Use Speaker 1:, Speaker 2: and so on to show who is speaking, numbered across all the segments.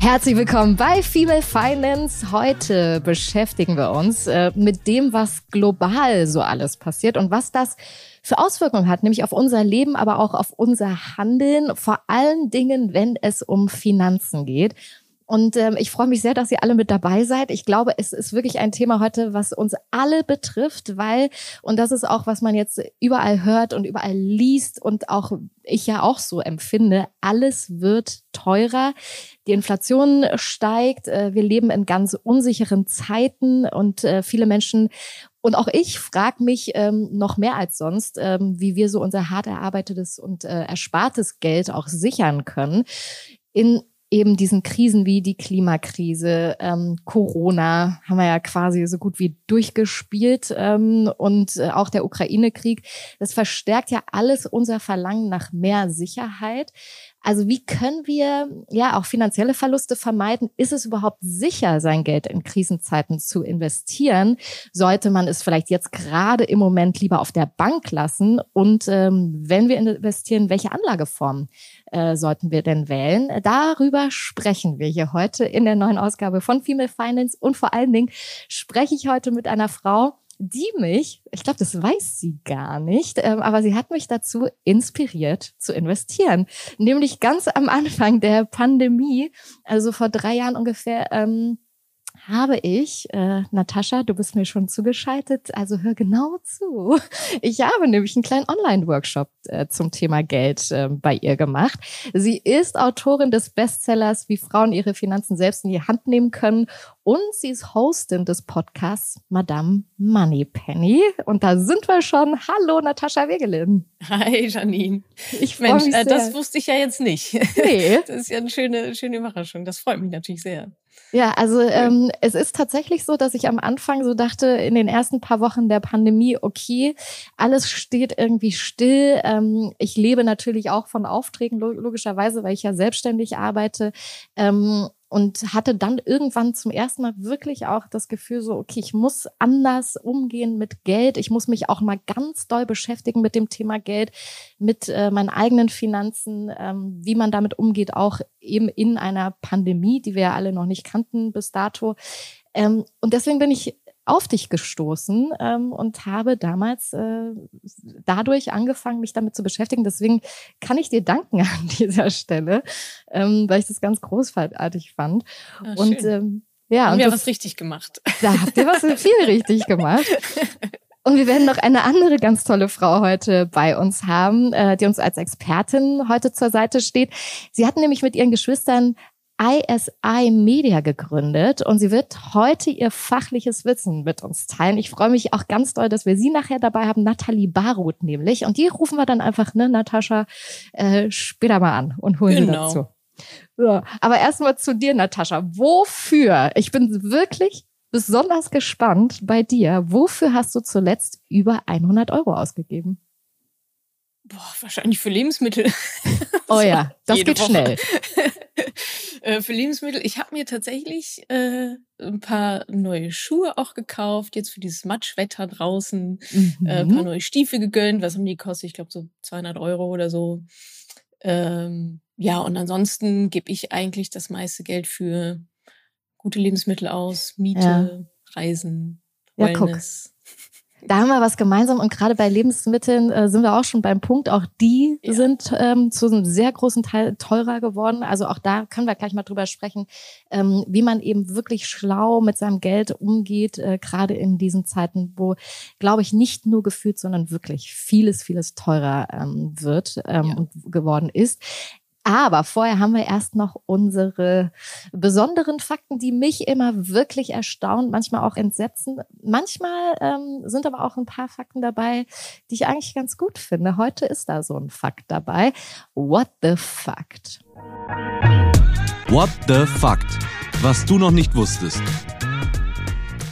Speaker 1: Herzlich willkommen bei Female Finance. Heute beschäftigen wir uns äh, mit dem, was global so alles passiert und was das für Auswirkungen hat, nämlich auf unser Leben, aber auch auf unser Handeln, vor allen Dingen, wenn es um Finanzen geht. Und ähm, ich freue mich sehr, dass ihr alle mit dabei seid. Ich glaube, es ist wirklich ein Thema heute, was uns alle betrifft, weil, und das ist auch, was man jetzt überall hört und überall liest und auch ich ja auch so empfinde, alles wird teurer. Die Inflation steigt. Äh, wir leben in ganz unsicheren Zeiten und äh, viele Menschen und auch ich frage mich ähm, noch mehr als sonst, ähm, wie wir so unser hart erarbeitetes und äh, erspartes Geld auch sichern können. In eben diesen Krisen wie die Klimakrise, ähm, Corona haben wir ja quasi so gut wie durchgespielt ähm, und äh, auch der Ukraine-Krieg. Das verstärkt ja alles unser Verlangen nach mehr Sicherheit. Also wie können wir ja auch finanzielle Verluste vermeiden? Ist es überhaupt sicher, sein Geld in Krisenzeiten zu investieren? Sollte man es vielleicht jetzt gerade im Moment lieber auf der Bank lassen? Und ähm, wenn wir investieren, welche Anlageformen äh, sollten wir denn wählen? Darüber sprechen wir hier heute in der neuen Ausgabe von Female Finance. Und vor allen Dingen spreche ich heute mit einer Frau, die mich, ich glaube, das weiß sie gar nicht, ähm, aber sie hat mich dazu inspiriert zu investieren. Nämlich ganz am Anfang der Pandemie, also vor drei Jahren ungefähr, ähm, habe ich, äh, Natascha, du bist mir schon zugeschaltet, also hör genau zu. Ich habe nämlich einen kleinen Online-Workshop äh, zum Thema Geld äh, bei ihr gemacht. Sie ist Autorin des Bestsellers Wie Frauen ihre Finanzen selbst in die Hand nehmen können und sie ist Hostin des Podcasts Madame Moneypenny. Und da sind wir schon. Hallo, Natascha Wegelin.
Speaker 2: Hi, Janine. Ich Mensch, mich äh, sehr. das wusste ich ja jetzt nicht. Nee. Das ist ja eine schöne, schöne Überraschung. Das freut mich natürlich sehr.
Speaker 1: Ja, also ähm, es ist tatsächlich so, dass ich am Anfang so dachte, in den ersten paar Wochen der Pandemie, okay, alles steht irgendwie still. Ähm, ich lebe natürlich auch von Aufträgen, logischerweise, weil ich ja selbstständig arbeite. Ähm, und hatte dann irgendwann zum ersten Mal wirklich auch das Gefühl so, okay, ich muss anders umgehen mit Geld. Ich muss mich auch mal ganz doll beschäftigen mit dem Thema Geld, mit äh, meinen eigenen Finanzen, ähm, wie man damit umgeht, auch eben in einer Pandemie, die wir ja alle noch nicht kannten bis dato. Ähm, und deswegen bin ich auf dich gestoßen ähm, und habe damals äh, dadurch angefangen, mich damit zu beschäftigen. Deswegen kann ich dir danken an dieser Stelle, ähm, weil ich das ganz großartig fand.
Speaker 2: Ah, und ähm, ja, haben und wir das, was richtig gemacht.
Speaker 1: Da habt ihr was viel richtig gemacht. Und wir werden noch eine andere ganz tolle Frau heute bei uns haben, äh, die uns als Expertin heute zur Seite steht. Sie hat nämlich mit ihren Geschwistern ISI Media gegründet und sie wird heute ihr fachliches Wissen mit uns teilen. Ich freue mich auch ganz doll, dass wir sie nachher dabei haben, Nathalie Baruth nämlich. Und die rufen wir dann einfach, ne, Natascha, äh, später mal an und holen genau. sie dazu. So, aber erstmal zu dir, Natascha. Wofür? Ich bin wirklich besonders gespannt bei dir. Wofür hast du zuletzt über 100 Euro ausgegeben?
Speaker 2: Boah, wahrscheinlich für Lebensmittel.
Speaker 1: Oh ja, das geht Woche. schnell.
Speaker 2: Äh, für Lebensmittel. Ich habe mir tatsächlich äh, ein paar neue Schuhe auch gekauft, jetzt für dieses Matschwetter draußen. Mhm. Äh, ein paar neue Stiefel gegönnt. Was haben die gekostet? Ich glaube so 200 Euro oder so. Ähm, ja, und ansonsten gebe ich eigentlich das meiste Geld für gute Lebensmittel aus, Miete, ja. Reisen, Wellness. Ja,
Speaker 1: da haben wir was gemeinsam und gerade bei Lebensmitteln äh, sind wir auch schon beim Punkt. Auch die ja. sind ähm, zu einem sehr großen Teil teurer geworden. Also auch da können wir gleich mal drüber sprechen, ähm, wie man eben wirklich schlau mit seinem Geld umgeht, äh, gerade in diesen Zeiten, wo, glaube ich, nicht nur gefühlt, sondern wirklich vieles, vieles teurer ähm, wird ähm, ja. und geworden ist. Aber vorher haben wir erst noch unsere besonderen Fakten, die mich immer wirklich erstaunen, manchmal auch entsetzen. Manchmal ähm, sind aber auch ein paar Fakten dabei, die ich eigentlich ganz gut finde. Heute ist da so ein Fakt dabei. What the Fact?
Speaker 3: What the Fact? Was du noch nicht wusstest.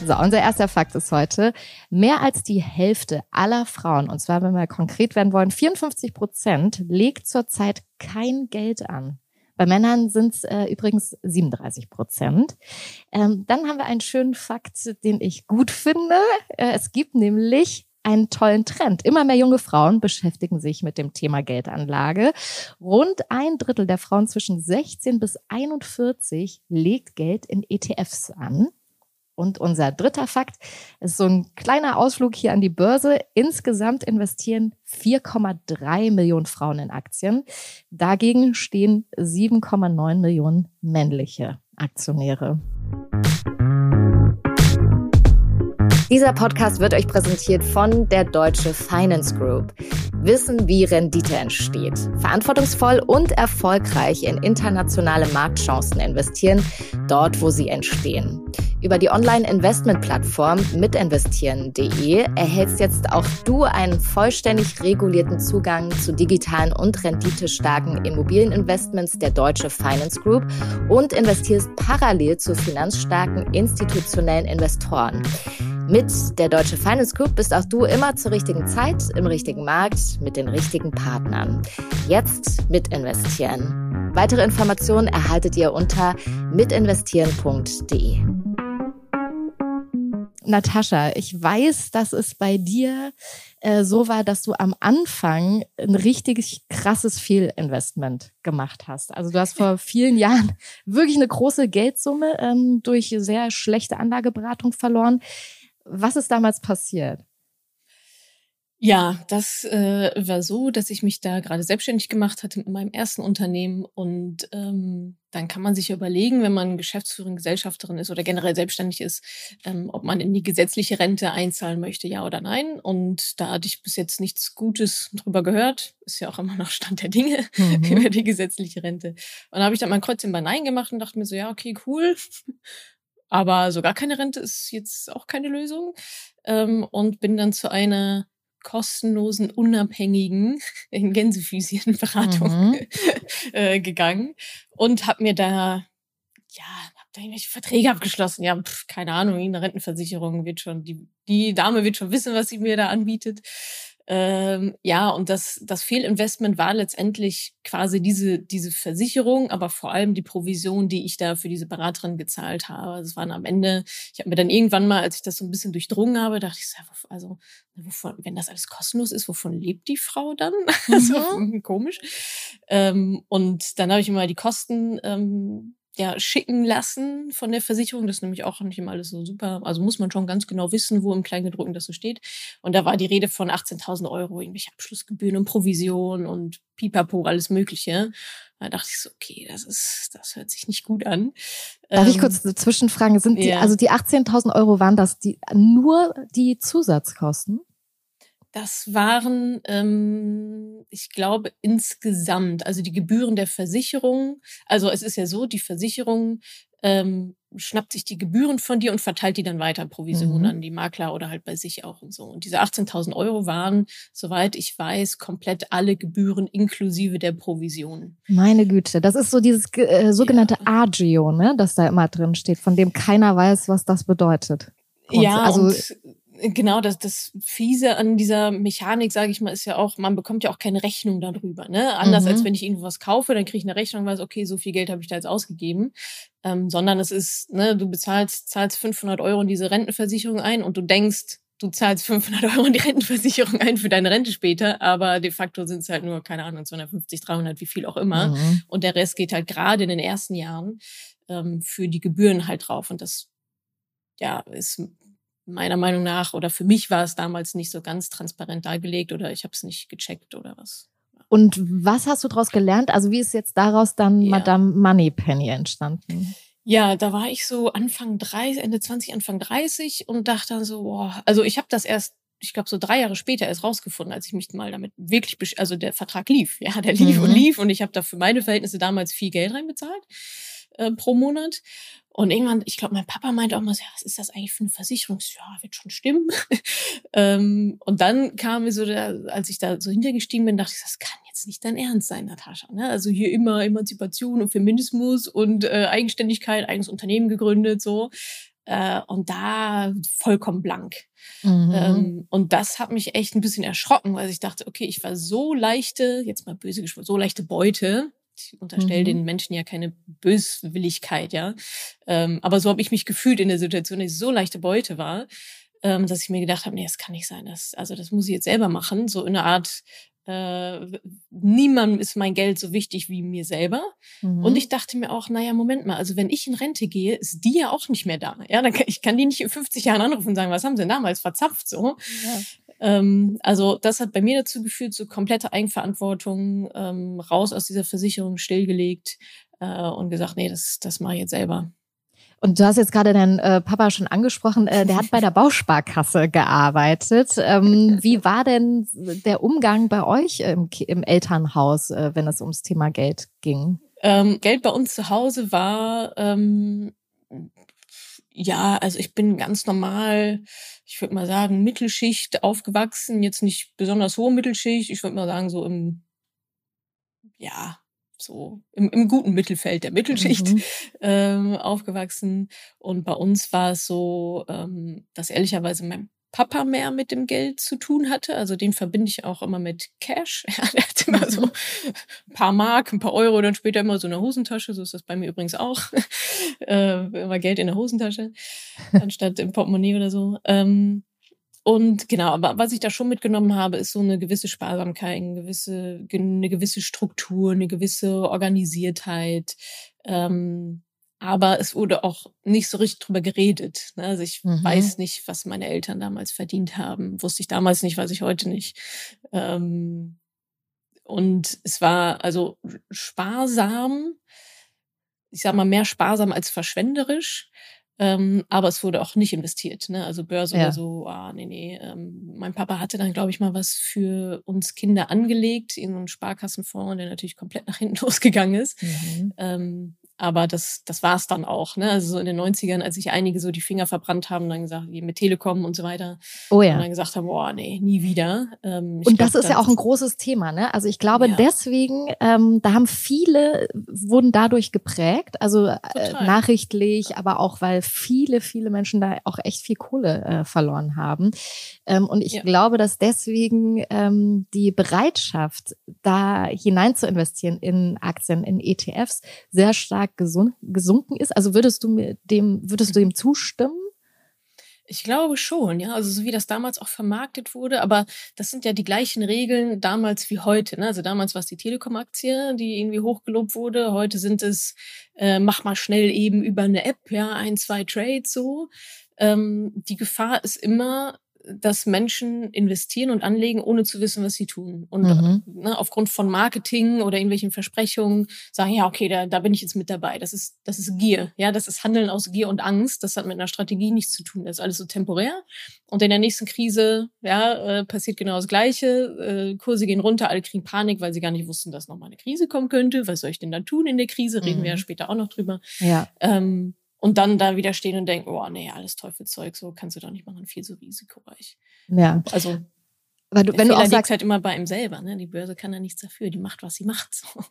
Speaker 1: So, unser erster Fakt ist heute, mehr als die Hälfte aller Frauen, und zwar wenn wir konkret werden wollen, 54 Prozent, legt zurzeit kein Geld an. Bei Männern sind es äh, übrigens 37 Prozent. Ähm, dann haben wir einen schönen Fakt, den ich gut finde. Äh, es gibt nämlich einen tollen Trend. Immer mehr junge Frauen beschäftigen sich mit dem Thema Geldanlage. Rund ein Drittel der Frauen zwischen 16 bis 41 legt Geld in ETFs an. Und unser dritter Fakt ist so ein kleiner Ausflug hier an die Börse. Insgesamt investieren 4,3 Millionen Frauen in Aktien. Dagegen stehen 7,9 Millionen männliche Aktionäre. Dieser Podcast wird euch präsentiert von der Deutsche Finance Group. Wissen, wie Rendite entsteht. Verantwortungsvoll und erfolgreich in internationale Marktchancen investieren, dort, wo sie entstehen. Über die Online-Investment-Plattform mitinvestieren.de erhältst jetzt auch du einen vollständig regulierten Zugang zu digitalen und renditestarken Immobilieninvestments der Deutsche Finance Group und investierst parallel zu finanzstarken institutionellen Investoren. Mit der Deutsche Finance Group bist auch du immer zur richtigen Zeit, im richtigen Markt, mit den richtigen Partnern. Jetzt mitinvestieren. Weitere Informationen erhaltet ihr unter mitinvestieren.de. Natascha, ich weiß, dass es bei dir äh, so war, dass du am Anfang ein richtig krasses Fehlinvestment gemacht hast. Also du hast vor vielen Jahren wirklich eine große Geldsumme ähm, durch sehr schlechte Anlageberatung verloren. Was ist damals passiert?
Speaker 2: Ja, das äh, war so, dass ich mich da gerade selbstständig gemacht hatte mit meinem ersten Unternehmen und ähm, dann kann man sich überlegen, wenn man Geschäftsführerin, Gesellschafterin ist oder generell selbstständig ist, ähm, ob man in die gesetzliche Rente einzahlen möchte, ja oder nein. Und da hatte ich bis jetzt nichts Gutes drüber gehört. Ist ja auch immer noch Stand der Dinge mhm. über die gesetzliche Rente. Und da habe ich dann mein Kreuzchen bei Nein gemacht und dachte mir so, ja, okay, cool. Aber so gar keine Rente ist jetzt auch keine Lösung. Ähm, und bin dann zu einer kostenlosen, unabhängigen in Gänsefüßchen Beratung mhm. äh, gegangen und habe mir da ja hab da irgendwelche Verträge abgeschlossen. Ja, pf, keine Ahnung, eine Rentenversicherung wird schon die die Dame wird schon wissen, was sie mir da anbietet. Ähm, ja, und das, das Fehlinvestment war letztendlich quasi diese, diese Versicherung, aber vor allem die Provision, die ich da für diese Beraterin gezahlt habe. Das waren am Ende, ich habe mir dann irgendwann mal, als ich das so ein bisschen durchdrungen habe, dachte ich, also, wovon, wenn das alles kostenlos ist, wovon lebt die Frau dann? Mhm. so, komisch. Ähm, und dann habe ich mir mal die Kosten ähm, ja, schicken lassen von der Versicherung. Das ist nämlich auch nicht immer alles so super. Also muss man schon ganz genau wissen, wo im Kleingedruckten das so steht. Und da war die Rede von 18.000 Euro, irgendwelche Abschlussgebühren und Provision und Pipapo, alles Mögliche. Da dachte ich so, okay, das ist, das hört sich nicht gut an.
Speaker 1: Darf ähm, ich kurz eine Zwischenfrage? Sind die, ja. also die 18.000 Euro waren das die, nur die Zusatzkosten?
Speaker 2: Das waren, ähm, ich glaube, insgesamt, also die Gebühren der Versicherung. Also es ist ja so, die Versicherung ähm, schnappt sich die Gebühren von dir und verteilt die dann weiter Provisionen mhm. an die Makler oder halt bei sich auch und so. Und diese 18.000 Euro waren, soweit ich weiß, komplett alle Gebühren inklusive der Provisionen.
Speaker 1: Meine Güte, das ist so dieses äh, sogenannte ja. Agio, ne, das da immer drin steht, von dem keiner weiß, was das bedeutet.
Speaker 2: Und ja, also und Genau, das, das Fiese an dieser Mechanik, sage ich mal, ist ja auch, man bekommt ja auch keine Rechnung darüber. Ne? Anders mhm. als wenn ich irgendwas kaufe, dann kriege ich eine Rechnung und weiß, okay, so viel Geld habe ich da jetzt ausgegeben. Ähm, sondern es ist, ne, du bezahlst, zahlst 500 Euro in diese Rentenversicherung ein und du denkst, du zahlst 500 Euro in die Rentenversicherung ein für deine Rente später, aber de facto sind es halt nur, keine Ahnung, 250, 300, wie viel auch immer. Mhm. Und der Rest geht halt gerade in den ersten Jahren ähm, für die Gebühren halt drauf. Und das ja, ist meiner Meinung nach oder für mich war es damals nicht so ganz transparent dargelegt oder ich habe es nicht gecheckt oder was.
Speaker 1: Und was hast du daraus gelernt? Also wie ist jetzt daraus dann ja. Madame Moneypenny entstanden?
Speaker 2: Ja, da war ich so Anfang 30, Ende 20, Anfang 30 und dachte dann so, boah, also ich habe das erst ich glaube, so drei Jahre später erst rausgefunden, als ich mich mal damit wirklich, also der Vertrag lief, ja, der lief mhm. und lief und ich habe da für meine Verhältnisse damals viel Geld reinbezahlt äh, pro Monat. Und irgendwann, ich glaube, mein Papa meinte auch mal, ja, was ist das eigentlich für eine Versicherung? Ja, wird schon stimmen. ähm, und dann kam mir so, der, als ich da so hintergestiegen bin, dachte ich, das kann jetzt nicht dein Ernst sein, Natascha. Ne? Also hier immer Emanzipation und Feminismus und äh, Eigenständigkeit, eigenes Unternehmen gegründet, so. Äh, und da vollkommen blank. Mhm. Ähm, und das hat mich echt ein bisschen erschrocken, weil ich dachte, okay, ich war so leichte, jetzt mal böse gesprochen, so leichte Beute ich unterstelle mhm. den Menschen ja keine Böswilligkeit, ja. Ähm, aber so habe ich mich gefühlt in der Situation, dass ich so leichte Beute war, ähm, dass ich mir gedacht habe, nee, das kann nicht sein. Das, also das muss ich jetzt selber machen. So in einer Art, äh, niemandem ist mein Geld so wichtig wie mir selber. Mhm. Und ich dachte mir auch, naja, Moment mal, also wenn ich in Rente gehe, ist die ja auch nicht mehr da. Ja, dann kann, ich kann die nicht in 50 Jahren anrufen und sagen, was haben sie denn damals verzapft so. Ja. Ähm, also das hat bei mir dazu geführt, so komplette Eigenverantwortung, ähm, raus aus dieser Versicherung, stillgelegt äh, und gesagt, nee, das, das mache ich jetzt selber.
Speaker 1: Und du hast jetzt gerade deinen äh, Papa schon angesprochen, äh, der hat bei der Bausparkasse gearbeitet. Ähm, wie war denn der Umgang bei euch im, im Elternhaus, äh, wenn es ums Thema Geld ging?
Speaker 2: Ähm, Geld bei uns zu Hause war ähm, ja, also ich bin ganz normal, ich würde mal sagen, Mittelschicht aufgewachsen, jetzt nicht besonders hohe Mittelschicht, ich würde mal sagen, so im, ja, so im, im guten Mittelfeld der Mittelschicht mhm. ähm, aufgewachsen. Und bei uns war es so, ähm, dass ehrlicherweise mein Papa mehr mit dem Geld zu tun hatte. Also den verbinde ich auch immer mit Cash. Der hat immer so mhm. ein paar Mark, ein paar Euro, dann später immer so eine Hosentasche. So ist das bei mir übrigens auch. äh, immer Geld in der Hosentasche, anstatt im Portemonnaie oder so. Ähm, und genau, aber was ich da schon mitgenommen habe, ist so eine gewisse Sparsamkeit, eine gewisse, eine gewisse Struktur, eine gewisse Organisiertheit. Ähm, aber es wurde auch nicht so richtig drüber geredet. Ne? Also ich mhm. weiß nicht, was meine Eltern damals verdient haben. Wusste ich damals nicht, weiß ich heute nicht. Ähm, und es war also sparsam, ich sag mal mehr sparsam als verschwenderisch. Ähm, aber es wurde auch nicht investiert, ne? Also Börse ja. oder so, ah, nee, nee. Ähm, mein Papa hatte dann, glaube ich, mal was für uns Kinder angelegt in so einen Sparkassenfonds, der natürlich komplett nach hinten losgegangen ist. Mhm. Ähm, aber das, das war es dann auch. Ne? Also so in den 90ern, als sich einige so die Finger verbrannt haben, dann gesagt, wie mit Telekom und so weiter.
Speaker 1: Oh ja.
Speaker 2: Und dann gesagt haben, boah, nee, nie wieder.
Speaker 1: Ähm, und das glaub, ist ja auch ein großes Thema. Ne? Also ich glaube ja. deswegen, ähm, da haben viele, wurden dadurch geprägt. Also äh, nachrichtlich, aber auch, weil viele, viele Menschen da auch echt viel Kohle äh, verloren haben. Ähm, und ich ja. glaube, dass deswegen ähm, die Bereitschaft, da hinein zu investieren in Aktien, in ETFs, sehr stark stark gesunken ist? Also würdest du dem, würdest du dem zustimmen?
Speaker 2: Ich glaube schon, ja. Also so wie das damals auch vermarktet wurde, aber das sind ja die gleichen Regeln damals wie heute. Ne? Also damals war es die Telekom-Aktie, die irgendwie hochgelobt wurde. Heute sind es, äh, mach mal schnell eben über eine App, ja, ein, zwei Trades so. Ähm, die Gefahr ist immer, dass Menschen investieren und anlegen, ohne zu wissen, was sie tun. Und mhm. ne, aufgrund von Marketing oder irgendwelchen Versprechungen sagen, ja, okay, da, da bin ich jetzt mit dabei. Das ist, das ist Gier. Ja, das ist Handeln aus Gier und Angst. Das hat mit einer Strategie nichts zu tun. Das ist alles so temporär. Und in der nächsten Krise, ja, äh, passiert genau das Gleiche. Äh, Kurse gehen runter, alle kriegen Panik, weil sie gar nicht wussten, dass nochmal eine Krise kommen könnte. Was soll ich denn da tun in der Krise? Reden mhm. wir ja mhm. später auch noch drüber.
Speaker 1: Ja.
Speaker 2: Ähm, und dann da wieder stehen und denken, oh nee, alles Teufelszeug, so kannst du doch nicht machen, viel zu risikoreich.
Speaker 1: Ja.
Speaker 2: Also
Speaker 1: weil du, wenn du auch sagst,
Speaker 2: halt immer bei ihm selber, ne? Die Börse kann da nichts dafür, die macht, was sie macht. So.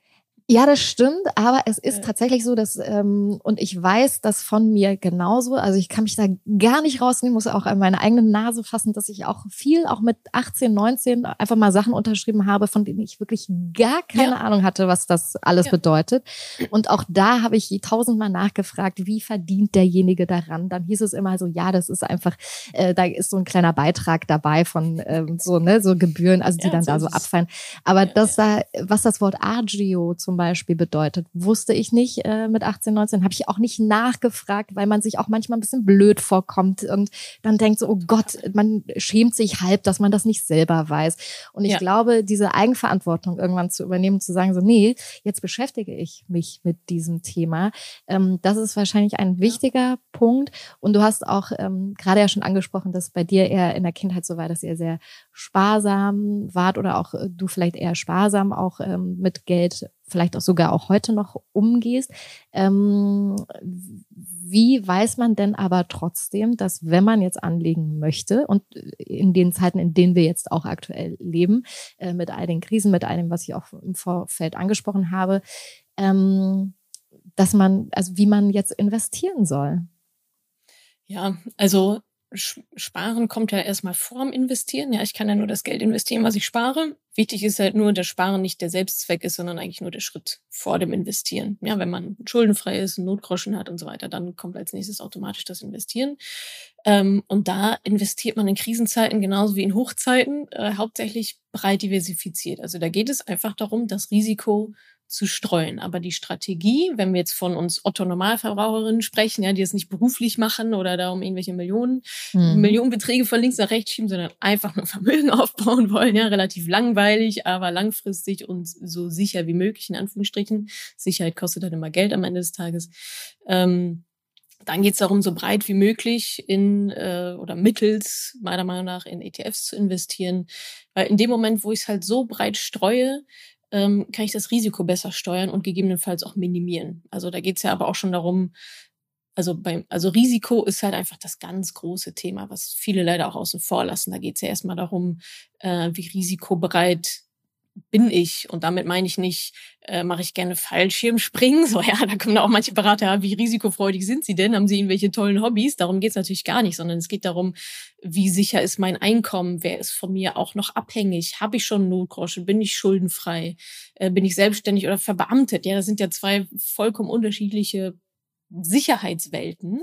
Speaker 1: Ja, das stimmt, aber es ist ja. tatsächlich so, dass, ähm, und ich weiß das von mir genauso, also ich kann mich da gar nicht rausnehmen, muss auch an meine eigene Nase fassen, dass ich auch viel, auch mit 18, 19, einfach mal Sachen unterschrieben habe, von denen ich wirklich gar keine ja. Ahnung hatte, was das alles ja. bedeutet. Und auch da habe ich tausendmal nachgefragt, wie verdient derjenige daran? Dann hieß es immer so, ja, das ist einfach, äh, da ist so ein kleiner Beitrag dabei von ähm, so, ne, so Gebühren, also die dann da so abfallen. Aber das da, was das Wort Agio zum Beispiel bedeutet. Wusste ich nicht äh, mit 18, 19, habe ich auch nicht nachgefragt, weil man sich auch manchmal ein bisschen blöd vorkommt und dann denkt so, oh Gott, man schämt sich halb, dass man das nicht selber weiß. Und ich ja. glaube, diese Eigenverantwortung irgendwann zu übernehmen, zu sagen so, nee, jetzt beschäftige ich mich mit diesem Thema, ähm, das ist wahrscheinlich ein wichtiger. Punkt. Und du hast auch ähm, gerade ja schon angesprochen, dass bei dir eher in der Kindheit so war, dass ihr sehr sparsam wart oder auch äh, du vielleicht eher sparsam auch ähm, mit Geld vielleicht auch sogar auch heute noch umgehst. Ähm, wie weiß man denn aber trotzdem, dass wenn man jetzt anlegen möchte und in den Zeiten, in denen wir jetzt auch aktuell leben, äh, mit all den Krisen, mit all dem, was ich auch im Vorfeld angesprochen habe, ähm, dass man, also wie man jetzt investieren soll?
Speaker 2: Ja, also Sparen kommt ja erstmal vorm Investieren. Ja, ich kann ja nur das Geld investieren, was ich spare. Wichtig ist halt nur, dass Sparen nicht der Selbstzweck ist, sondern eigentlich nur der Schritt vor dem Investieren. Ja, wenn man schuldenfrei ist, einen Notgroschen hat und so weiter, dann kommt als nächstes automatisch das Investieren. Ähm, und da investiert man in Krisenzeiten genauso wie in Hochzeiten äh, hauptsächlich breit diversifiziert. Also da geht es einfach darum, das Risiko zu streuen. Aber die Strategie, wenn wir jetzt von uns Otto Normalverbraucherinnen sprechen, ja, die es nicht beruflich machen oder da um irgendwelche Millionen, mhm. Millionenbeträge von links nach rechts schieben, sondern einfach nur Vermögen aufbauen wollen, ja, relativ langweilig, aber langfristig und so sicher wie möglich, in Anführungsstrichen. Sicherheit kostet halt immer Geld am Ende des Tages. Ähm, dann geht es darum, so breit wie möglich in äh, oder mittels meiner Meinung nach in ETFs zu investieren, weil in dem Moment, wo ich es halt so breit streue, ähm, kann ich das Risiko besser steuern und gegebenenfalls auch minimieren. Also da geht es ja aber auch schon darum, also beim, also Risiko ist halt einfach das ganz große Thema, was viele leider auch außen vor lassen. Da geht es ja erstmal darum, äh, wie risikobereit bin ich. Und damit meine ich nicht, äh, mache ich gerne Fallschirmspringen. So, ja, da kommen auch manche Berater, ja, wie risikofreudig sind sie denn? Haben sie irgendwelche tollen Hobbys? Darum geht's natürlich gar nicht, sondern es geht darum, wie sicher ist mein Einkommen? Wer ist von mir auch noch abhängig? Habe ich schon Notgroschen? Bin ich schuldenfrei? Äh, bin ich selbstständig oder verbeamtet? Ja, das sind ja zwei vollkommen unterschiedliche Sicherheitswelten.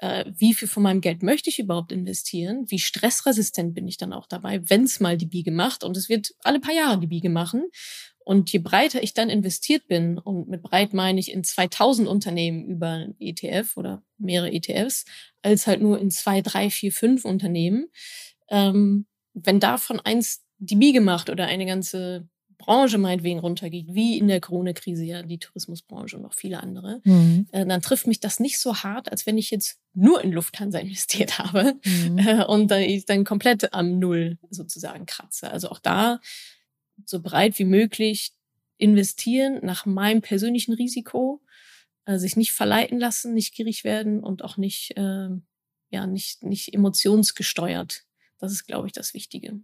Speaker 2: Äh, wie viel von meinem Geld möchte ich überhaupt investieren? Wie stressresistent bin ich dann auch dabei, wenn es mal die Biege macht? Und es wird alle paar Jahre die Biege machen. Und je breiter ich dann investiert bin, und mit breit meine ich in 2000 Unternehmen über ETF oder mehrere ETFs, als halt nur in zwei, drei, vier, fünf Unternehmen, ähm, wenn davon eins die Biege macht oder eine ganze Branche meinetwegen runtergeht, wie in der Corona-Krise ja die Tourismusbranche und noch viele andere, mhm. äh, dann trifft mich das nicht so hart, als wenn ich jetzt nur in Lufthansa investiert habe mhm. äh, und dann, ich dann komplett am Null sozusagen kratze. Also auch da so breit wie möglich investieren nach meinem persönlichen Risiko, äh, sich nicht verleiten lassen, nicht gierig werden und auch nicht, äh, ja, nicht, nicht emotionsgesteuert. Das ist, glaube ich, das Wichtige.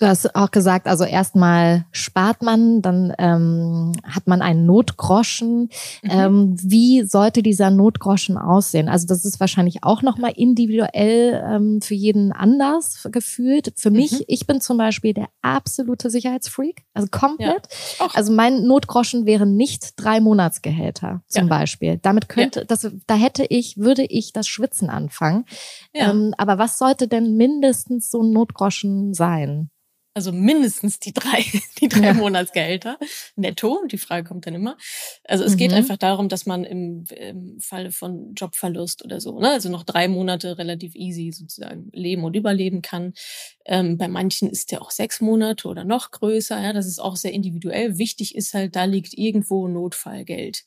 Speaker 1: Du hast auch gesagt, also erstmal spart man, dann ähm, hat man einen Notgroschen. Mhm. Ähm, wie sollte dieser Notgroschen aussehen? Also das ist wahrscheinlich auch nochmal individuell ähm, für jeden anders gefühlt. Für mich, mhm. ich bin zum Beispiel der absolute Sicherheitsfreak, also komplett. Ja. Also mein Notgroschen wäre nicht drei Monatsgehälter zum ja. Beispiel. Damit könnte, ja. das, da hätte ich, würde ich das Schwitzen anfangen. Ähm, aber was sollte denn mindestens so ein Notgroschen sein?
Speaker 2: Also mindestens die drei, die drei ja. Monatsgehälter netto. Die Frage kommt dann immer. Also es mhm. geht einfach darum, dass man im, im Falle von Jobverlust oder so, ne, also noch drei Monate relativ easy sozusagen leben und überleben kann. Ähm, bei manchen ist der auch sechs Monate oder noch größer. Ja, das ist auch sehr individuell. Wichtig ist halt, da liegt irgendwo Notfallgeld.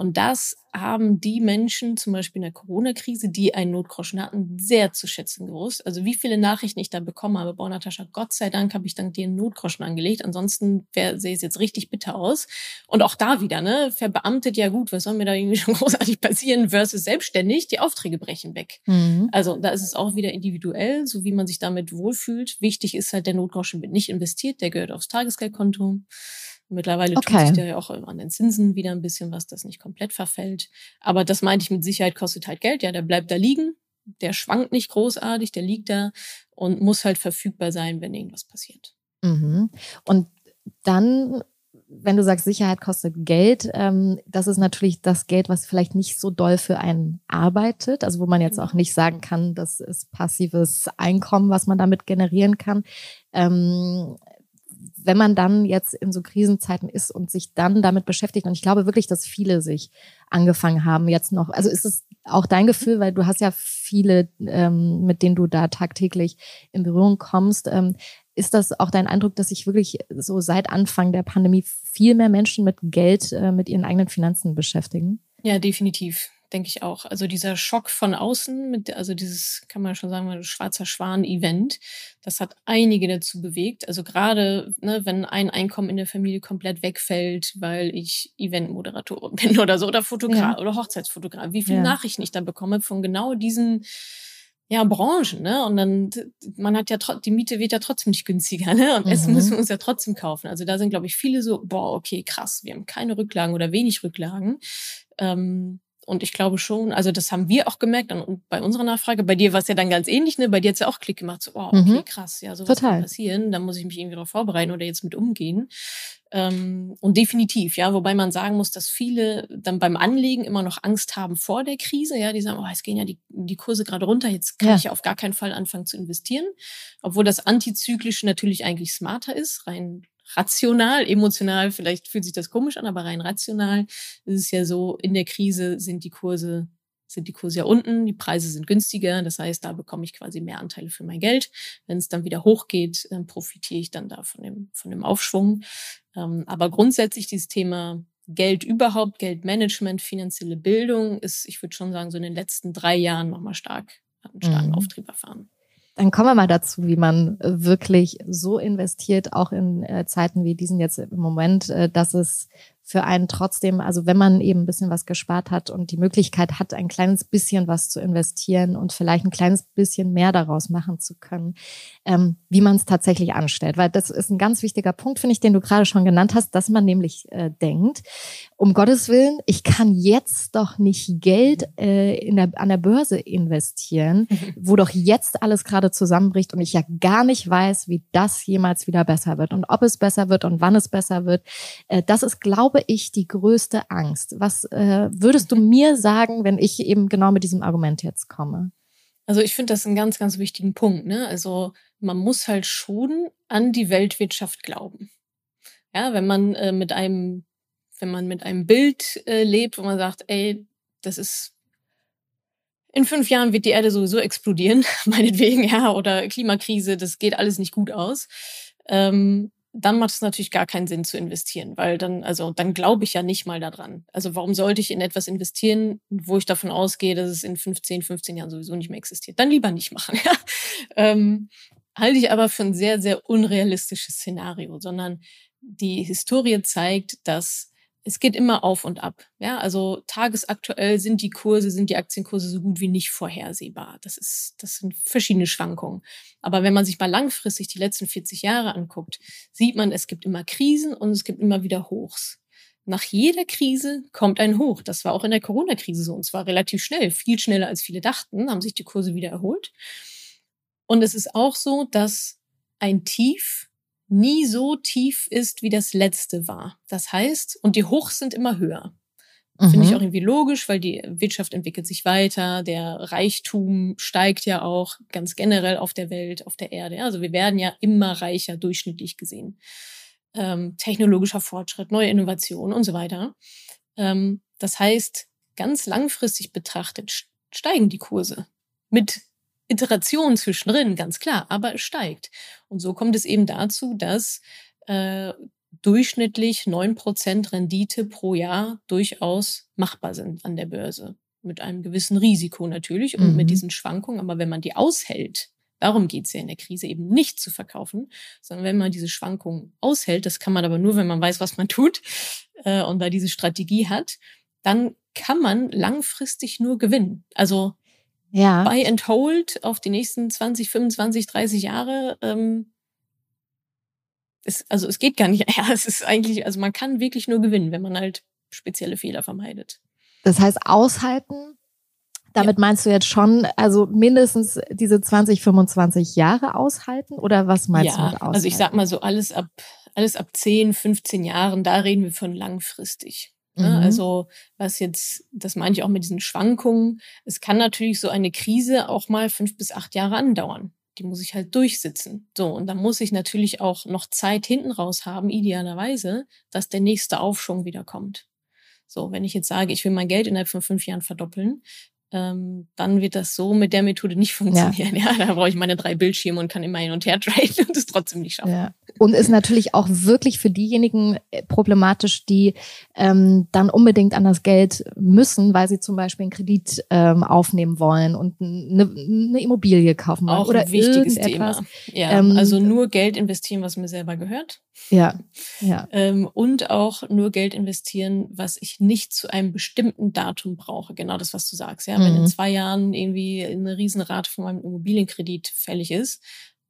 Speaker 2: Und das haben die Menschen, zum Beispiel in der Corona-Krise, die einen Notgroschen hatten, sehr zu schätzen gewusst. Also wie viele Nachrichten ich da bekommen habe, boah, Natascha, Gott sei Dank habe ich dann dir einen Notgroschen angelegt. Ansonsten sähe es jetzt richtig bitter aus. Und auch da wieder, ne, verbeamtet, ja gut, was soll mir da irgendwie schon großartig passieren, versus selbstständig, die Aufträge brechen weg. Mhm. Also da ist es auch wieder individuell, so wie man sich damit wohlfühlt. Wichtig ist halt, der Notgroschen wird nicht investiert, der gehört aufs Tagesgeldkonto. Mittlerweile okay. tut sich da ja auch an den Zinsen wieder ein bisschen was, das nicht komplett verfällt. Aber das meinte ich mit Sicherheit kostet halt Geld. Ja, der bleibt da liegen. Der schwankt nicht großartig, der liegt da und muss halt verfügbar sein, wenn irgendwas passiert.
Speaker 1: Mhm. Und dann, wenn du sagst, Sicherheit kostet Geld, ähm, das ist natürlich das Geld, was vielleicht nicht so doll für einen arbeitet. Also wo man jetzt auch mhm. nicht sagen kann, das ist passives Einkommen, was man damit generieren kann. Ähm, wenn man dann jetzt in so Krisenzeiten ist und sich dann damit beschäftigt, und ich glaube wirklich, dass viele sich angefangen haben jetzt noch, also ist es auch dein Gefühl, weil du hast ja viele, ähm, mit denen du da tagtäglich in Berührung kommst, ähm, ist das auch dein Eindruck, dass sich wirklich so seit Anfang der Pandemie viel mehr Menschen mit Geld, äh, mit ihren eigenen Finanzen beschäftigen?
Speaker 2: Ja, definitiv denke ich auch. Also dieser Schock von außen, mit, also dieses, kann man schon sagen, schwarzer Schwan-Event, das hat einige dazu bewegt. Also gerade, ne, wenn ein Einkommen in der Familie komplett wegfällt, weil ich Eventmoderatorin bin oder so, oder Fotograf ja. oder Hochzeitsfotograf, wie viele ja. Nachrichten ich dann bekomme von genau diesen ja, Branchen, ne? Und dann, man hat ja die Miete wird ja trotzdem nicht günstiger, ne? Und mhm. Essen müssen wir uns ja trotzdem kaufen. Also da sind, glaube ich, viele so, boah, okay, krass, wir haben keine Rücklagen oder wenig Rücklagen. Ähm, und ich glaube schon, also das haben wir auch gemerkt und bei unserer Nachfrage. Bei dir war es ja dann ganz ähnlich, ne? Bei dir hat's ja auch Klick gemacht, so, oh, okay, mhm. krass, ja, so was kann passieren. Da muss ich mich irgendwie darauf vorbereiten oder jetzt mit umgehen. Ähm, und definitiv, ja, wobei man sagen muss, dass viele dann beim Anlegen immer noch Angst haben vor der Krise. Ja, die sagen, oh, es gehen ja die, die Kurse gerade runter, jetzt kann ja. ich ja auf gar keinen Fall anfangen zu investieren. Obwohl das Antizyklische natürlich eigentlich smarter ist, rein rational, emotional, vielleicht fühlt sich das komisch an, aber rein rational ist es ja so, in der Krise sind die Kurse sind die Kurse ja unten, die Preise sind günstiger, das heißt, da bekomme ich quasi mehr Anteile für mein Geld. Wenn es dann wieder hochgeht, dann profitiere ich dann da von dem, von dem Aufschwung. Ähm, aber grundsätzlich dieses Thema Geld überhaupt, Geldmanagement, finanzielle Bildung ist, ich würde schon sagen, so in den letzten drei Jahren nochmal stark, einen starken mhm. Auftrieb erfahren.
Speaker 1: Dann kommen wir mal dazu, wie man äh, wirklich so investiert, auch in äh, Zeiten wie diesen jetzt im Moment, äh, dass es für einen trotzdem, also wenn man eben ein bisschen was gespart hat und die Möglichkeit hat, ein kleines bisschen was zu investieren und vielleicht ein kleines bisschen mehr daraus machen zu können, ähm, wie man es tatsächlich anstellt. Weil das ist ein ganz wichtiger Punkt, finde ich, den du gerade schon genannt hast, dass man nämlich äh, denkt, um Gottes Willen, ich kann jetzt doch nicht Geld äh, in der, an der Börse investieren, mhm. wo doch jetzt alles gerade zusammenbricht und ich ja gar nicht weiß, wie das jemals wieder besser wird und ob es besser wird und wann es besser wird. Äh, das ist, glaube glaube ich, die größte Angst. Was äh, würdest du mir sagen, wenn ich eben genau mit diesem Argument jetzt komme?
Speaker 2: Also ich finde das einen ganz, ganz wichtigen Punkt. Ne? Also man muss halt schon an die Weltwirtschaft glauben. Ja, wenn man äh, mit einem, wenn man mit einem Bild äh, lebt, wo man sagt, ey, das ist in fünf Jahren wird die Erde sowieso explodieren, meinetwegen, ja, oder Klimakrise, das geht alles nicht gut aus. Ähm, dann macht es natürlich gar keinen Sinn zu investieren, weil dann, also dann glaube ich ja nicht mal daran. Also warum sollte ich in etwas investieren, wo ich davon ausgehe, dass es in 15, 15 Jahren sowieso nicht mehr existiert? Dann lieber nicht machen. Ja? Ähm, halte ich aber für ein sehr, sehr unrealistisches Szenario, sondern die Historie zeigt, dass es geht immer auf und ab. Ja, also tagesaktuell sind die Kurse, sind die Aktienkurse so gut wie nicht vorhersehbar. Das ist, das sind verschiedene Schwankungen. Aber wenn man sich mal langfristig die letzten 40 Jahre anguckt, sieht man, es gibt immer Krisen und es gibt immer wieder Hochs. Nach jeder Krise kommt ein Hoch. Das war auch in der Corona-Krise so und zwar relativ schnell, viel schneller als viele dachten, haben sich die Kurse wieder erholt. Und es ist auch so, dass ein Tief nie so tief ist, wie das letzte war. Das heißt, und die Hochs sind immer höher. Mhm. Finde ich auch irgendwie logisch, weil die Wirtschaft entwickelt sich weiter, der Reichtum steigt ja auch ganz generell auf der Welt, auf der Erde. Also wir werden ja immer reicher, durchschnittlich gesehen. Ähm, technologischer Fortschritt, neue Innovationen und so weiter. Ähm, das heißt, ganz langfristig betrachtet steigen die Kurse mit Iteration zwischendrin, ganz klar, aber es steigt. Und so kommt es eben dazu, dass äh, durchschnittlich neun Prozent Rendite pro Jahr durchaus machbar sind an der Börse. Mit einem gewissen Risiko natürlich und mhm. mit diesen Schwankungen. Aber wenn man die aushält, darum geht's ja in der Krise eben nicht zu verkaufen, sondern wenn man diese Schwankungen aushält, das kann man aber nur, wenn man weiß, was man tut äh, und da diese Strategie hat, dann kann man langfristig nur gewinnen. Also ja. Buy and Hold auf die nächsten 20, 25, 30 Jahre. Ähm, ist, also es geht gar nicht. Ja, es ist eigentlich, also man kann wirklich nur gewinnen, wenn man halt spezielle Fehler vermeidet.
Speaker 1: Das heißt, aushalten, damit ja. meinst du jetzt schon, also mindestens diese 20, 25 Jahre aushalten oder was meinst
Speaker 2: ja,
Speaker 1: du mit
Speaker 2: aushalten? Also ich sag mal so alles ab, alles ab 10, 15 Jahren, da reden wir von langfristig. Ne? Mhm. Also was jetzt, das meine ich auch mit diesen Schwankungen. Es kann natürlich so eine Krise auch mal fünf bis acht Jahre andauern. Die muss ich halt durchsitzen. So, und dann muss ich natürlich auch noch Zeit hinten raus haben, idealerweise, dass der nächste Aufschwung wieder kommt. So, wenn ich jetzt sage, ich will mein Geld innerhalb von fünf Jahren verdoppeln, ähm, dann wird das so mit der Methode nicht funktionieren. Ja, ja da brauche ich meine drei Bildschirme und kann immer hin und her traden und es trotzdem nicht schaffen. Ja.
Speaker 1: Und ist natürlich auch wirklich für diejenigen äh, problematisch, die ähm, dann unbedingt an das Geld müssen, weil sie zum Beispiel einen Kredit ähm, aufnehmen wollen und eine, eine Immobilie kaufen wollen.
Speaker 2: Auch oder ein wichtiges Thema. Ja, ähm, also nur Geld investieren, was mir selber gehört.
Speaker 1: Ja, ja.
Speaker 2: Ähm, und auch nur Geld investieren, was ich nicht zu einem bestimmten Datum brauche. Genau das, was du sagst. Ja, mhm. wenn in mhm. zwei Jahren irgendwie eine Riesenrate von meinem Immobilienkredit fällig ist,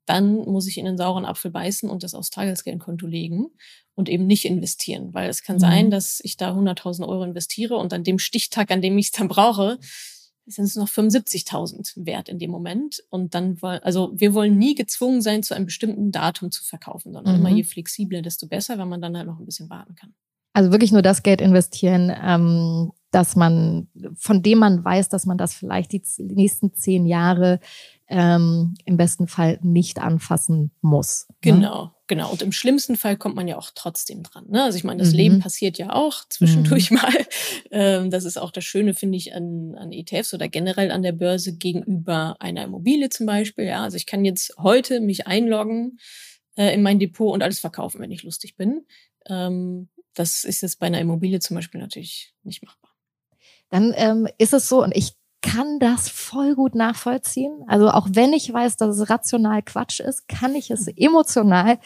Speaker 2: dann muss ich in den sauren Apfel beißen und das aufs Tagesgeldkonto legen und eben nicht investieren. Weil es kann mhm. sein, dass ich da 100.000 Euro investiere und an dem Stichtag, an dem ich es dann brauche, sind es noch 75.000 wert in dem Moment. Und dann, also wir wollen nie gezwungen sein, zu einem bestimmten Datum zu verkaufen, sondern mhm. immer je flexibler, desto besser, weil man dann halt noch ein bisschen warten kann.
Speaker 1: Also wirklich nur das Geld investieren, ähm, dass man, von dem man weiß, dass man das vielleicht die nächsten zehn Jahre ähm, im besten Fall nicht anfassen muss.
Speaker 2: Ne? Genau, genau. Und im schlimmsten Fall kommt man ja auch trotzdem dran. Ne? Also ich meine, das mhm. Leben passiert ja auch zwischendurch mhm. mal. Ähm, das ist auch das Schöne, finde ich, an, an ETFs oder generell an der Börse gegenüber einer Immobilie zum Beispiel. Ja, also ich kann jetzt heute mich einloggen äh, in mein Depot und alles verkaufen, wenn ich lustig bin. Ähm, das ist jetzt bei einer Immobilie zum Beispiel natürlich nicht machbar.
Speaker 1: Dann ähm, ist es so, und ich kann das voll gut nachvollziehen. Also auch wenn ich weiß, dass es rational Quatsch ist, kann ich es emotional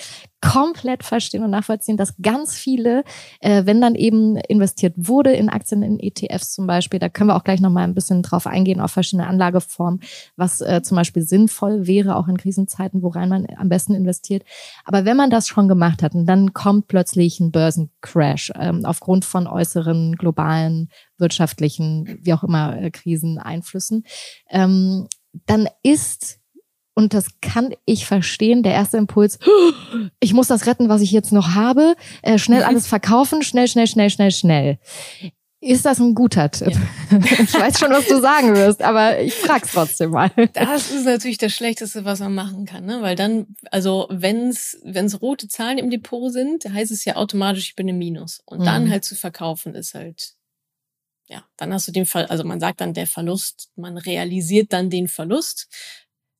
Speaker 1: komplett verstehen und nachvollziehen, dass ganz viele, äh, wenn dann eben investiert wurde in Aktien, in ETFs zum Beispiel, da können wir auch gleich nochmal ein bisschen drauf eingehen, auf verschiedene Anlageformen, was äh, zum Beispiel sinnvoll wäre, auch in Krisenzeiten, worein man am besten investiert. Aber wenn man das schon gemacht hat und dann kommt plötzlich ein Börsencrash ähm, aufgrund von äußeren globalen wirtschaftlichen, wie auch immer, äh, Kriseneinflüssen, ähm, dann ist und das kann ich verstehen. Der erste Impuls, ich muss das retten, was ich jetzt noch habe. Äh, schnell alles verkaufen, schnell, schnell, schnell, schnell, schnell. Ist das ein guter Tipp? Ja. Ich weiß schon, was du sagen wirst, aber ich frag's trotzdem mal.
Speaker 2: Das ist natürlich das Schlechteste, was man machen kann, ne? Weil dann, also wenn's wenn's rote Zahlen im Depot sind, heißt es ja automatisch, ich bin im Minus. Und mhm. dann halt zu verkaufen ist halt, ja, dann hast du den Fall, also man sagt dann der Verlust, man realisiert dann den Verlust